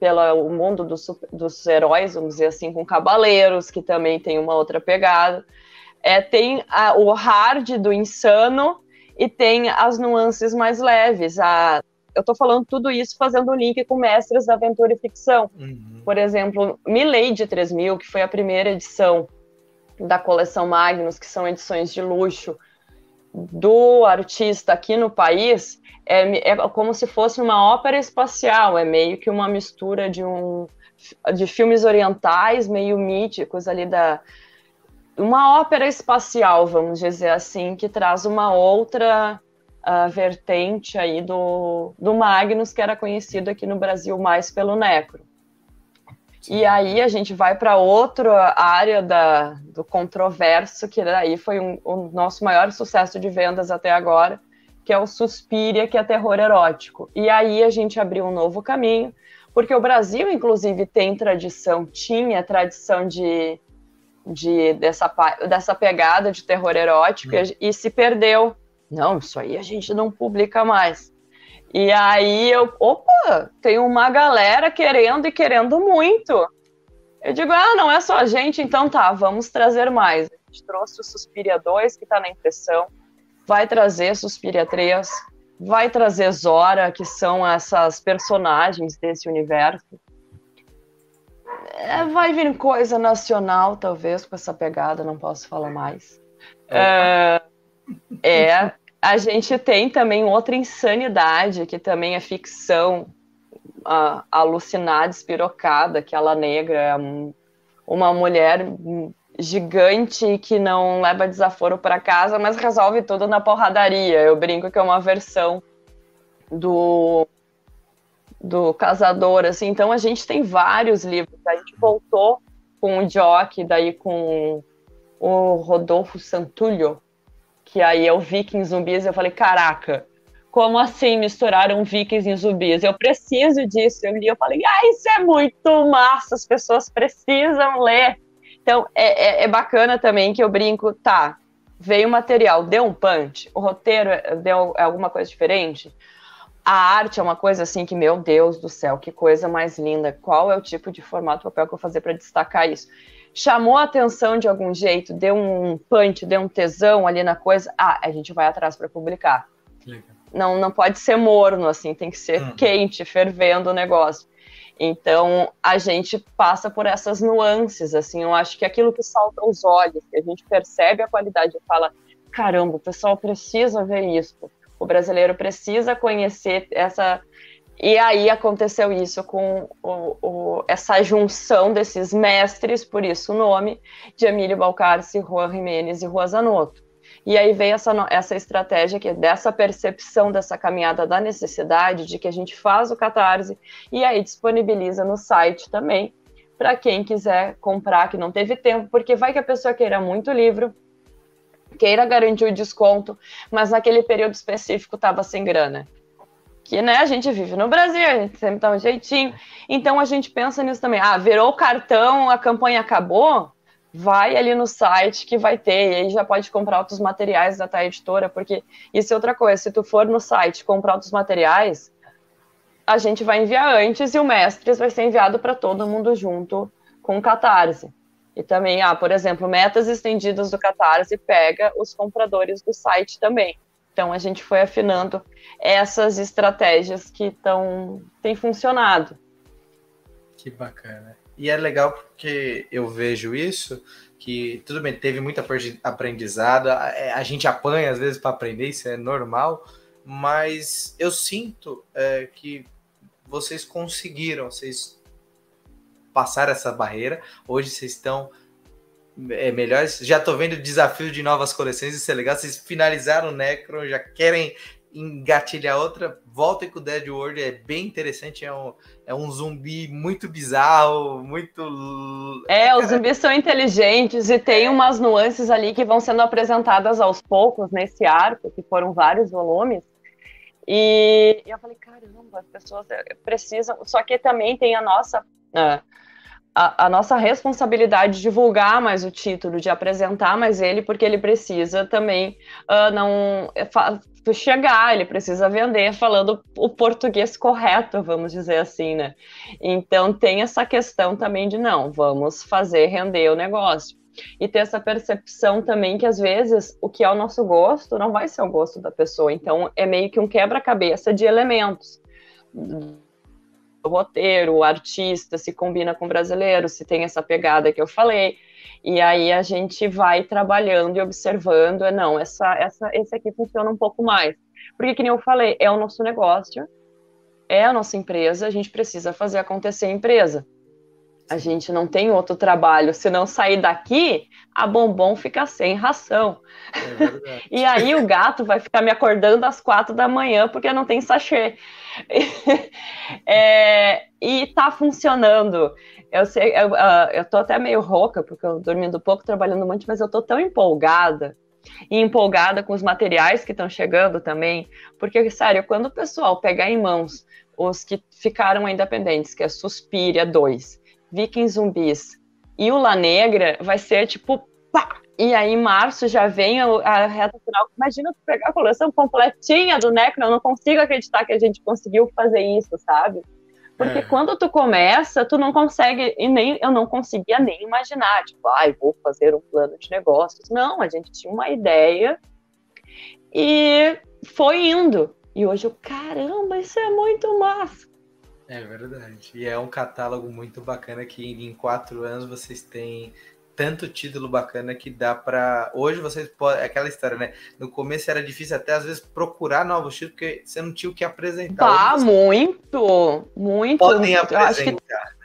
pelo mundo dos, dos heróis, vamos dizer assim, com Cavaleiros, que também tem uma outra pegada. É, tem a, o hard do insano e tem as nuances mais leves. A, eu estou falando tudo isso fazendo link com Mestres da Aventura e Ficção. Uhum. Por exemplo, Milady 3000, que foi a primeira edição da coleção Magnus, que são edições de luxo do artista aqui no país, é, é como se fosse uma ópera espacial, é meio que uma mistura de um de filmes orientais meio míticos ali da uma ópera espacial, vamos dizer assim, que traz uma outra uh, vertente aí do, do Magnus, que era conhecido aqui no Brasil mais pelo Necro. E aí a gente vai para outra área da, do controverso, que daí foi um, o nosso maior sucesso de vendas até agora, que é o Suspiria, que é terror erótico. E aí a gente abriu um novo caminho, porque o Brasil, inclusive, tem tradição, tinha tradição de, de dessa, dessa pegada de terror erótico hum. e, e se perdeu. Não, isso aí a gente não publica mais. E aí eu, opa, tem uma galera querendo e querendo muito. Eu digo, ah, não é só a gente, então tá, vamos trazer mais. A gente trouxe o Suspiria 2, que está na impressão vai trazer Suspiria 3, vai trazer Zora, que são essas personagens desse universo. É, vai vir coisa nacional, talvez, com essa pegada, não posso falar mais. É, é, a gente tem também outra insanidade, que também é ficção, a, alucinada, espirocada, aquela negra, é uma mulher gigante que não leva desaforo para casa, mas resolve tudo na porradaria. Eu brinco que é uma versão do do caçador, assim. Então a gente tem vários livros. A gente voltou com o Jock, daí com o Rodolfo Santulho, que aí é o Vikings zumbis. Eu falei, caraca, como assim misturaram Vikings e zumbis? Eu preciso disso. Eu li, eu falei, ah, isso é muito massa, as pessoas precisam ler. Então, é, é, é, bacana também que eu brinco, tá, veio o material, deu um punch, o roteiro é, deu alguma coisa diferente, a arte é uma coisa assim que, meu Deus do céu, que coisa mais linda, qual é o tipo de formato papel que eu vou fazer para destacar isso? Chamou a atenção de algum jeito, deu um punch, deu um tesão ali na coisa, ah, a gente vai atrás para publicar. Não, não pode ser morno, assim, tem que ser hum. quente, fervendo o negócio. Então, a gente passa por essas nuances, assim, eu acho que aquilo que salta aos olhos, que a gente percebe a qualidade e fala, caramba, o pessoal precisa ver isso, o brasileiro precisa conhecer essa... E aí aconteceu isso com o, o, essa junção desses mestres, por isso o nome, de Emílio Balcarce, Juan Jiménez e Juan Zanotto. E aí veio essa, essa estratégia que é dessa percepção dessa caminhada da necessidade de que a gente faz o catarse e aí disponibiliza no site também para quem quiser comprar que não teve tempo, porque vai que a pessoa queira muito livro, queira garantir o desconto, mas naquele período específico estava sem grana. Que né, a gente vive no Brasil, a gente sempre dá um jeitinho. Então a gente pensa nisso também. Ah, virou o cartão, a campanha acabou? vai ali no site que vai ter, e aí já pode comprar outros materiais da tua editora, porque isso é outra coisa, se tu for no site comprar outros materiais, a gente vai enviar antes e o Mestres vai ser enviado para todo mundo junto com o Catarse. E também, ah, por exemplo, metas estendidas do Catarse pega os compradores do site também. Então a gente foi afinando essas estratégias que tão, têm funcionado. Que bacana. E é legal porque eu vejo isso, que tudo bem, teve muito aprendizado, a, é, a gente apanha às vezes para aprender, isso é normal, mas eu sinto é, que vocês conseguiram, vocês passaram essa barreira, hoje vocês estão é, melhores, já estou vendo desafio de novas coleções, isso é legal, vocês finalizaram o Necron, já querem engatilhar outra, voltem com o Dead World, é bem interessante, é um, é um zumbi muito bizarro, muito... É, os zumbis são inteligentes e tem umas nuances ali que vão sendo apresentadas aos poucos nesse arco, que foram vários volumes, e eu falei, caramba, as pessoas precisam. Só que também tem a nossa. Uh, a, a, nossa responsabilidade de divulgar mais o título, de apresentar mais ele, porque ele precisa também uh, não chegar, ele precisa vender falando o português correto, vamos dizer assim, né? Então tem essa questão também de não, vamos fazer render o negócio e ter essa percepção também que às vezes o que é o nosso gosto não vai ser o gosto da pessoa. Então é meio que um quebra-cabeça de elementos. O roteiro, o artista, se combina com o brasileiro, se tem essa pegada que eu falei. E aí a gente vai trabalhando e observando, é não, essa, essa, esse aqui funciona um pouco mais. Porque, que nem eu falei, é o nosso negócio, é a nossa empresa, a gente precisa fazer acontecer a empresa. A gente não tem outro trabalho. Se não sair daqui, a bombom fica sem ração. É e aí o gato vai ficar me acordando às quatro da manhã porque não tem sachê. é, e tá funcionando. Eu sei, eu, uh, eu tô até meio rouca, porque eu dormindo pouco, trabalhando muito, mas eu tô tão empolgada. E empolgada com os materiais que estão chegando também. Porque, sério, quando o pessoal pegar em mãos os que ficaram independentes, que é Suspiria 2 Vikings Zumbis e o La Negra vai ser tipo pá! E aí, em março, já vem a, a reta final. Imagina tu pegar a coleção completinha do Necro. Eu não consigo acreditar que a gente conseguiu fazer isso, sabe? Porque é. quando tu começa, tu não consegue, e nem eu não conseguia nem imaginar, tipo, ai, ah, vou fazer um plano de negócios. Não, a gente tinha uma ideia e foi indo. E hoje eu, caramba, isso é muito massa. É verdade. E é um catálogo muito bacana que em quatro anos vocês têm tanto título bacana que dá para hoje vocês podem é aquela história né? No começo era difícil até às vezes procurar novos títulos porque você não tinha o que apresentar. Tá muito muito. Podem apresentar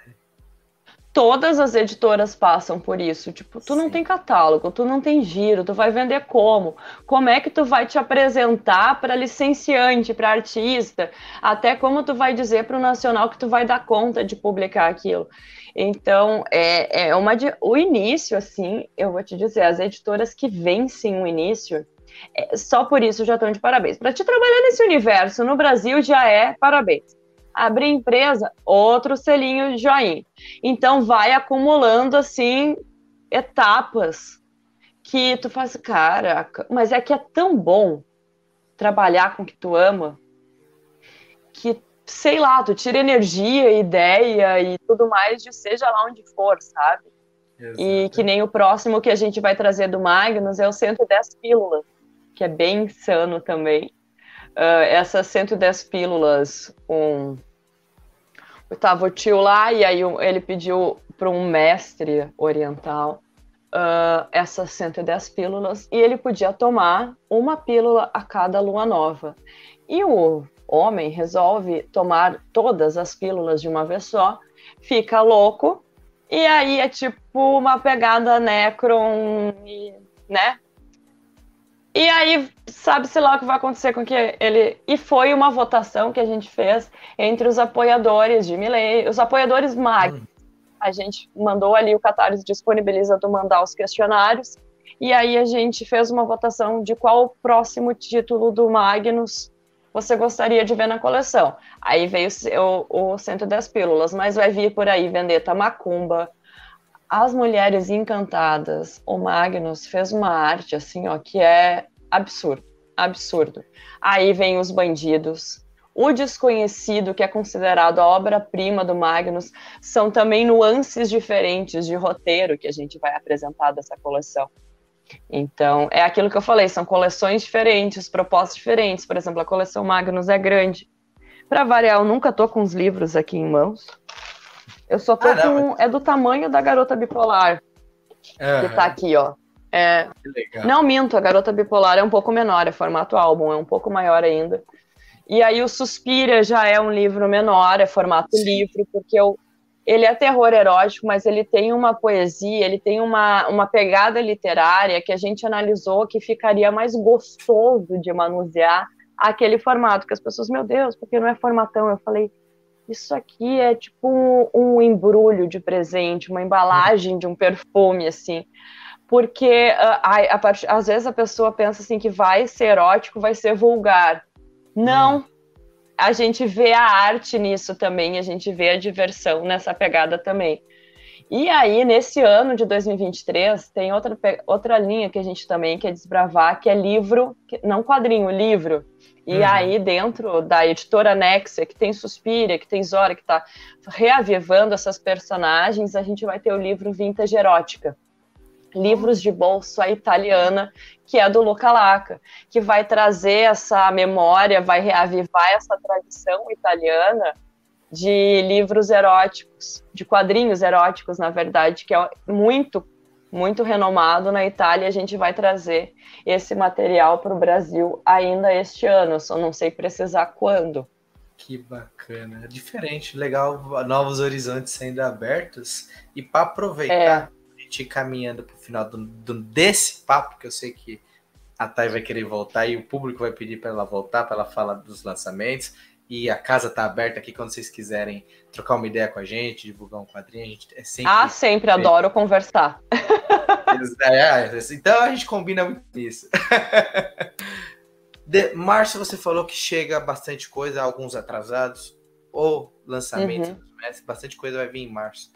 todas as editoras passam por isso. Tipo, tu Sim. não tem catálogo, tu não tem giro, tu vai vender como? Como é que tu vai te apresentar para licenciante, para artista? Até como tu vai dizer para o nacional que tu vai dar conta de publicar aquilo? Então, é, é uma de, o início, assim, eu vou te dizer, as editoras que vencem o início, é, só por isso já estão de parabéns. Para te trabalhar nesse universo no Brasil já é parabéns abrir empresa, outro selinho de joinha. Então vai acumulando assim etapas que tu faz, caraca, mas é que é tão bom trabalhar com o que tu ama que sei lá, tu tira energia, ideia e tudo mais de seja lá onde for, sabe? Exato. E que nem o próximo que a gente vai trazer do Magnus é o 110 pílulas, que é bem insano também uh, essas 110 pílulas com. O tio lá e aí ele pediu para um mestre oriental uh, essas 110 pílulas e ele podia tomar uma pílula a cada lua nova. E o homem resolve tomar todas as pílulas de uma vez só, fica louco, e aí é tipo uma pegada Necron, né? E aí, sabe-se lá o que vai acontecer com que ele. E foi uma votação que a gente fez entre os apoiadores de Milley, os apoiadores MAG. Hum. A gente mandou ali, o Catarse disponibiliza tu mandar os questionários. E aí a gente fez uma votação de qual o próximo título do Magnus você gostaria de ver na coleção. Aí veio o, o 110 pílulas, mas vai vir por aí Vendetta Macumba, as Mulheres Encantadas, o Magnus fez uma arte assim, ó, que é absurdo, absurdo. Aí vem os bandidos, o desconhecido, que é considerado a obra-prima do Magnus, são também nuances diferentes de roteiro que a gente vai apresentar dessa coleção. Então, é aquilo que eu falei, são coleções diferentes, propostas diferentes. Por exemplo, a coleção Magnus é grande. Para variar, eu nunca tô com os livros aqui em mãos, eu só tô ah, não, com. Mas... É do tamanho da garota bipolar. Uhum. Que tá aqui, ó. É... Não minto, a garota bipolar é um pouco menor, é formato álbum, é um pouco maior ainda. E aí o Suspira já é um livro menor, é formato Sim. livro, porque eu, ele é terror erótico, mas ele tem uma poesia, ele tem uma, uma pegada literária que a gente analisou que ficaria mais gostoso de manusear aquele formato que as pessoas, meu Deus, porque não é formatão? Eu falei, isso aqui é tipo um, um embrulho de presente, uma embalagem de um perfume, assim. Porque uh, a, a part... às vezes a pessoa pensa assim que vai ser erótico, vai ser vulgar. Não. Hum. A gente vê a arte nisso também, a gente vê a diversão nessa pegada também. E aí, nesse ano de 2023, tem outra, outra linha que a gente também quer desbravar, que é livro, não quadrinho, livro. E uhum. aí, dentro da editora Nexia, que tem Suspira, que tem Zora, que está reavivando essas personagens, a gente vai ter o livro Vintage Erótica. Livros de bolso italiana, que é do Luca Laca, que vai trazer essa memória, vai reavivar essa tradição italiana de livros eróticos, de quadrinhos eróticos, na verdade, que é muito, muito renomado na Itália. A gente vai trazer esse material para o Brasil ainda este ano, só não sei precisar quando. Que bacana, diferente, legal, novos horizontes sendo abertos. E para aproveitar, é. a gente caminhando para o final do, do, desse papo, que eu sei que a Thay vai querer voltar e o público vai pedir para ela voltar, para ela falar dos lançamentos e a casa tá aberta aqui quando vocês quiserem trocar uma ideia com a gente, divulgar um quadrinho, a gente é sempre. Ah, sempre adoro conversar. É, é, então a gente combina muito isso. De, março você falou que chega bastante coisa, alguns atrasados, ou lançamentos uhum. bastante coisa vai vir em março.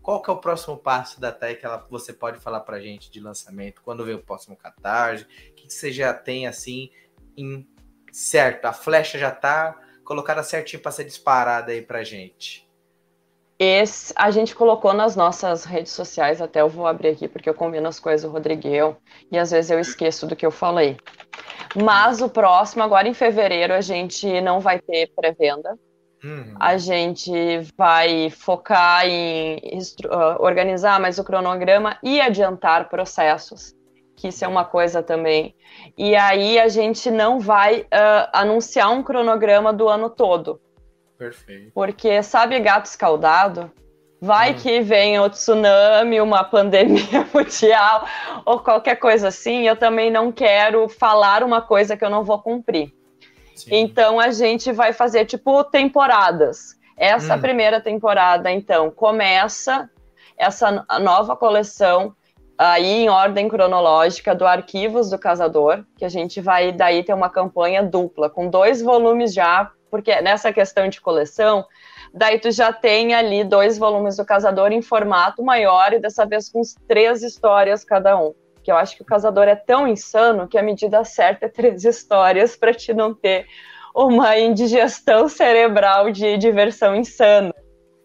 Qual que é o próximo passo da TEC que ela, você pode falar pra gente de lançamento? Quando vem o próximo catarse? O que, que você já tem assim em certo? A flecha já tá colocada certinho para ser disparada aí pra gente? Esse, a gente colocou nas nossas redes sociais, até eu vou abrir aqui porque eu combino as coisas, o Rodrigueu, e às vezes eu esqueço do que eu falei. Mas o próximo, agora em fevereiro, a gente não vai ter pré-venda. Uhum. A gente vai focar em uh, organizar mais o cronograma e adiantar processos que isso é uma coisa também. E aí a gente não vai uh, anunciar um cronograma do ano todo. Perfeito. Porque, sabe, gato escaldado? Vai hum. que venha o tsunami, uma pandemia mundial ou qualquer coisa assim. Eu também não quero falar uma coisa que eu não vou cumprir. Sim. Então a gente vai fazer tipo temporadas. Essa hum. primeira temporada, então, começa essa nova coleção aí em ordem cronológica do Arquivos do Casador, que a gente vai daí ter uma campanha dupla, com dois volumes já, porque nessa questão de coleção, daí tu já tem ali dois volumes do Casador em formato maior e dessa vez com três histórias cada um. Que eu acho que o Casador é tão insano que a medida certa é três histórias para te não ter uma indigestão cerebral de diversão insana.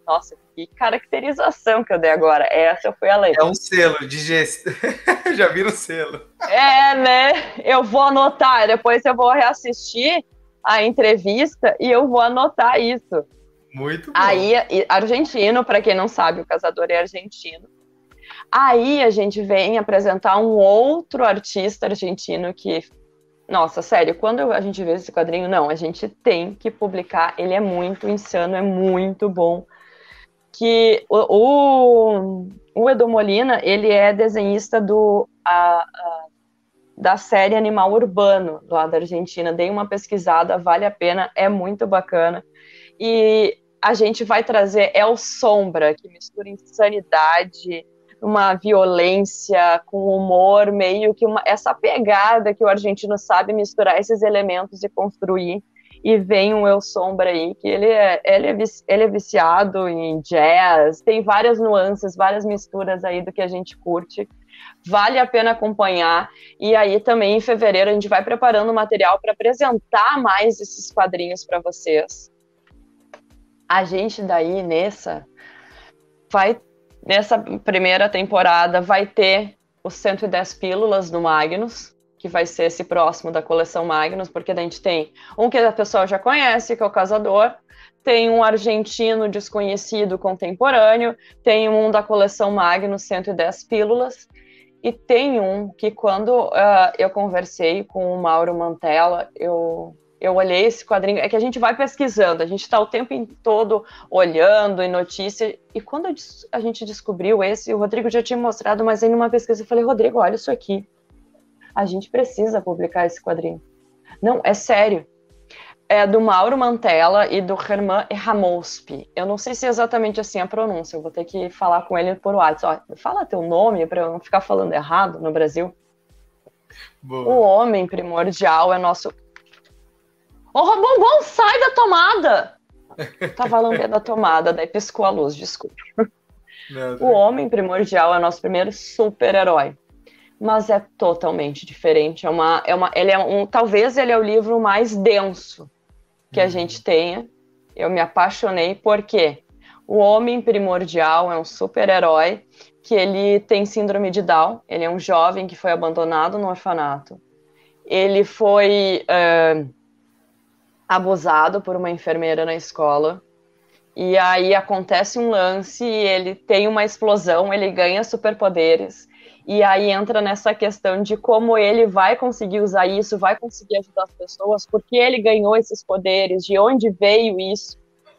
Nossa, que caracterização que eu dei agora. Essa eu fui além. É um selo de gesto. Já viram o selo. É, né? Eu vou anotar, depois eu vou reassistir a entrevista e eu vou anotar isso. Muito bom. Aí, argentino, para quem não sabe, o casador é argentino. Aí a gente vem apresentar um outro artista argentino que nossa, sério, quando a gente vê esse quadrinho, não, a gente tem que publicar. Ele é muito insano, é muito bom que o, o, Edu Molina, ele é desenhista do, a, a, da série Animal Urbano, lá da Argentina. Dei uma pesquisada, vale a pena, é muito bacana. E a gente vai trazer El Sombra, que mistura insanidade, uma violência com humor, meio que uma, essa pegada que o argentino sabe misturar esses elementos e construir e vem um Eu Sombra aí, que ele é, ele é, ele é viciado em jazz, tem várias nuances, várias misturas aí do que a gente curte. Vale a pena acompanhar. E aí também em fevereiro a gente vai preparando material para apresentar mais esses quadrinhos para vocês. A gente daí nessa vai nessa primeira temporada vai ter os 110 pílulas do Magnus, que vai ser esse próximo da coleção Magnus, porque a gente tem um que a pessoa já conhece, que é o Casador, tem um argentino desconhecido contemporâneo, tem um da coleção Magnus 110 pílulas, e tem um que quando uh, eu conversei com o Mauro Mantella, eu, eu olhei esse quadrinho, é que a gente vai pesquisando, a gente está o tempo todo olhando em notícia, e quando a gente descobriu esse, o Rodrigo já tinha mostrado, mas aí numa pesquisa eu falei, Rodrigo, olha isso aqui, a gente precisa publicar esse quadrinho. Não, é sério. É do Mauro Mantella e do Herman Ramospi. Eu não sei se é exatamente assim a pronúncia, eu vou ter que falar com ele por WhatsApp. Ó, fala teu nome para eu não ficar falando errado no Brasil. Boa. O homem primordial é nosso. Ô, oh, bom, sai da tomada! Tava lambendo a tomada, daí piscou a luz, desculpa. o homem primordial é nosso primeiro super-herói mas é totalmente diferente. É uma, é uma, ele é um, talvez ele é o livro mais denso que a uhum. gente tenha. Eu me apaixonei porque o homem primordial é um super-herói que ele tem síndrome de Down. Ele é um jovem que foi abandonado no orfanato. Ele foi uh, abusado por uma enfermeira na escola. E aí acontece um lance e ele tem uma explosão, ele ganha superpoderes e aí entra nessa questão de como ele vai conseguir usar isso, vai conseguir ajudar as pessoas, porque ele ganhou esses poderes, de onde veio isso.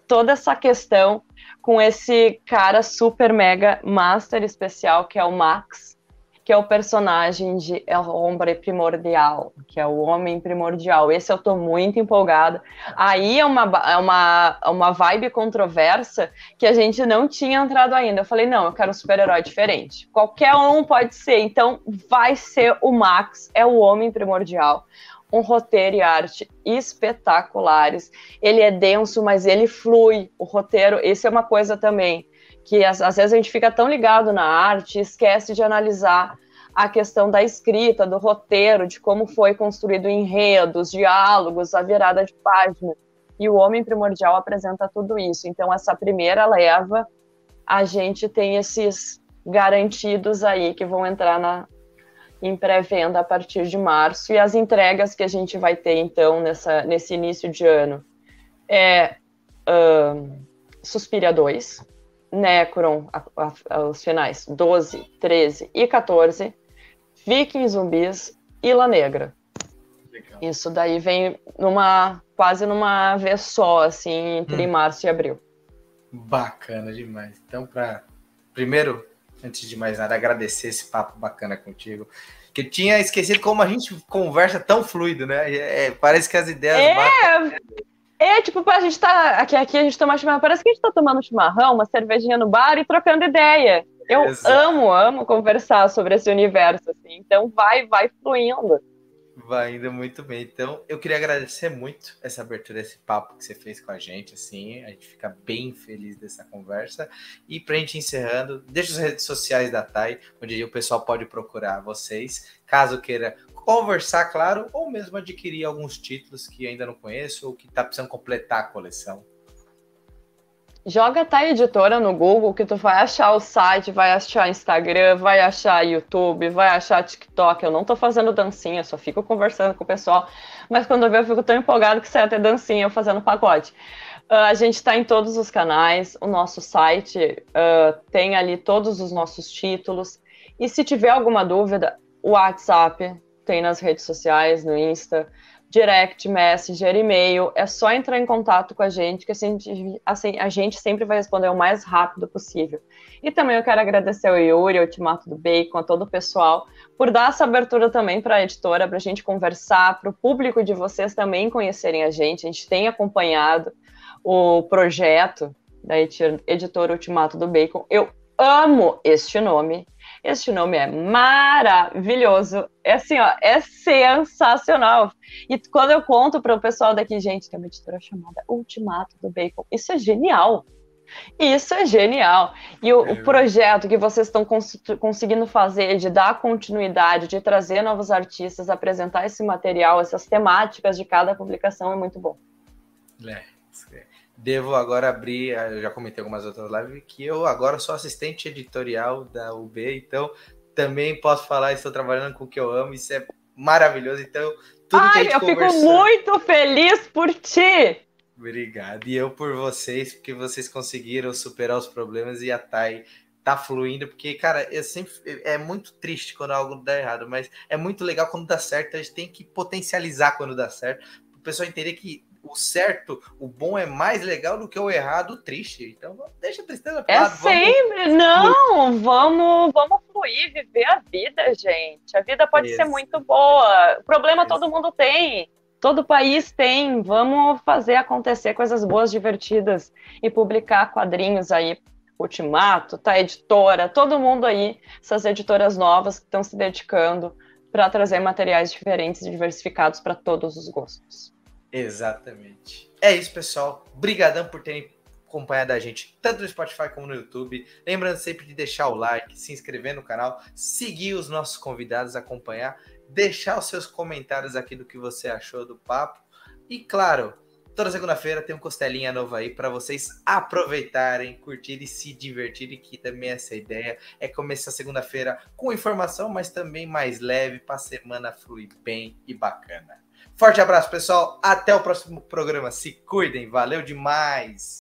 Toda essa questão com esse cara super mega master especial que é o Max, que é o personagem de El Hombre Primordial, que é o Homem Primordial. Esse eu tô muito empolgada. Aí é uma, é uma, uma vibe controversa que a gente não tinha entrado ainda. Eu falei, não, eu quero um super-herói diferente. Qualquer um pode ser, então vai ser o Max, é o Homem Primordial um roteiro e arte espetaculares. Ele é denso, mas ele flui. O roteiro, isso é uma coisa também que às, às, vezes a gente fica tão ligado na arte, esquece de analisar a questão da escrita, do roteiro, de como foi construído o enredo, os diálogos, a virada de página. E o Homem Primordial apresenta tudo isso. Então, essa primeira leva, a gente tem esses garantidos aí que vão entrar na, em pré-venda a partir de março. E as entregas que a gente vai ter, então, nessa, nesse início de ano é uh, Suspiria 2, Necron, a, a, os finais 12, 13 e 14, Vikings Zumbis, Ilha Negra. Legal. Isso daí vem numa quase numa vez só, assim, entre hum. março e abril. Bacana demais. Então, para primeiro, antes de mais nada, agradecer esse papo bacana contigo. Que eu tinha esquecido como a gente conversa tão fluido, né? É, parece que as ideias. É, batem. É, tipo, a gente tá. Aqui, aqui a gente toma chimarrão. Parece que a gente tá tomando chimarrão, uma cervejinha no bar e trocando ideia. Eu Exato. amo, amo conversar sobre esse universo, assim. Então vai, vai fluindo. Vai indo muito bem. Então, eu queria agradecer muito essa abertura, esse papo que você fez com a gente, assim. A gente fica bem feliz dessa conversa. E pra gente encerrando, deixa as redes sociais da TAI, onde o pessoal pode procurar vocês, caso queira conversar, claro, ou mesmo adquirir alguns títulos que ainda não conheço ou que está precisando completar a coleção? Joga tá editora no Google que tu vai achar o site, vai achar Instagram, vai achar YouTube, vai achar TikTok. Eu não tô fazendo dancinha, só fico conversando com o pessoal. Mas quando eu vejo, eu fico tão empolgado que sai até dancinha eu fazendo pacote. Uh, a gente está em todos os canais, o nosso site uh, tem ali todos os nossos títulos. E se tiver alguma dúvida, o WhatsApp tem nas redes sociais, no Insta, direct, messenger, e-mail. É só entrar em contato com a gente, que a gente, assim, a gente sempre vai responder o mais rápido possível. E também eu quero agradecer ao Yuri, ao Timato do Bacon, a todo o pessoal, por dar essa abertura também para a editora, para a gente conversar, para o público de vocês também conhecerem a gente. A gente tem acompanhado o projeto da editora Ultimato do Bacon. Eu amo este nome. Este nome é maravilhoso. É assim, ó, é sensacional. E quando eu conto para o pessoal daqui, gente, tem uma editora chamada Ultimato do Bacon. Isso é genial. Isso é genial. E o, é o projeto que vocês estão cons conseguindo fazer de dar continuidade, de trazer novos artistas, apresentar esse material, essas temáticas de cada publicação é muito bom. É, Devo agora abrir, ah, eu já comentei algumas outras lives, que eu agora sou assistente editorial da UB, então também posso falar, estou trabalhando com o que eu amo, isso é maravilhoso. Então, tudo Ai, que a gente eu fico muito feliz por ti! Obrigado. E eu por vocês, porque vocês conseguiram superar os problemas e a Thay tá fluindo, porque, cara, eu sempre é muito triste quando algo dá errado, mas é muito legal quando dá certo, a gente tem que potencializar quando dá certo, o pessoal entender que o certo, o bom é mais legal do que o errado, o triste. Então, deixa a tristeza pra É lado, sempre, vamos... não, vamos, vamos fluir, viver a vida, gente. A vida pode Isso. ser muito boa. O problema Isso. todo mundo tem. Todo país tem, vamos fazer acontecer coisas boas, divertidas e publicar quadrinhos aí. Ultimato, tá editora, todo mundo aí, essas editoras novas que estão se dedicando para trazer materiais diferentes e diversificados para todos os gostos. Exatamente. É isso, pessoal. Obrigadão por terem acompanhado a gente tanto no Spotify como no YouTube. Lembrando sempre de deixar o like, se inscrever no canal, seguir os nossos convidados, acompanhar deixar os seus comentários aqui do que você achou do papo. E claro, toda segunda-feira tem um costelinha novo aí para vocês aproveitarem, curtir e se divertirem, que também essa ideia é começar segunda-feira com informação, mas também mais leve para a semana fluir bem e bacana. Forte abraço, pessoal. Até o próximo programa. Se cuidem. Valeu demais.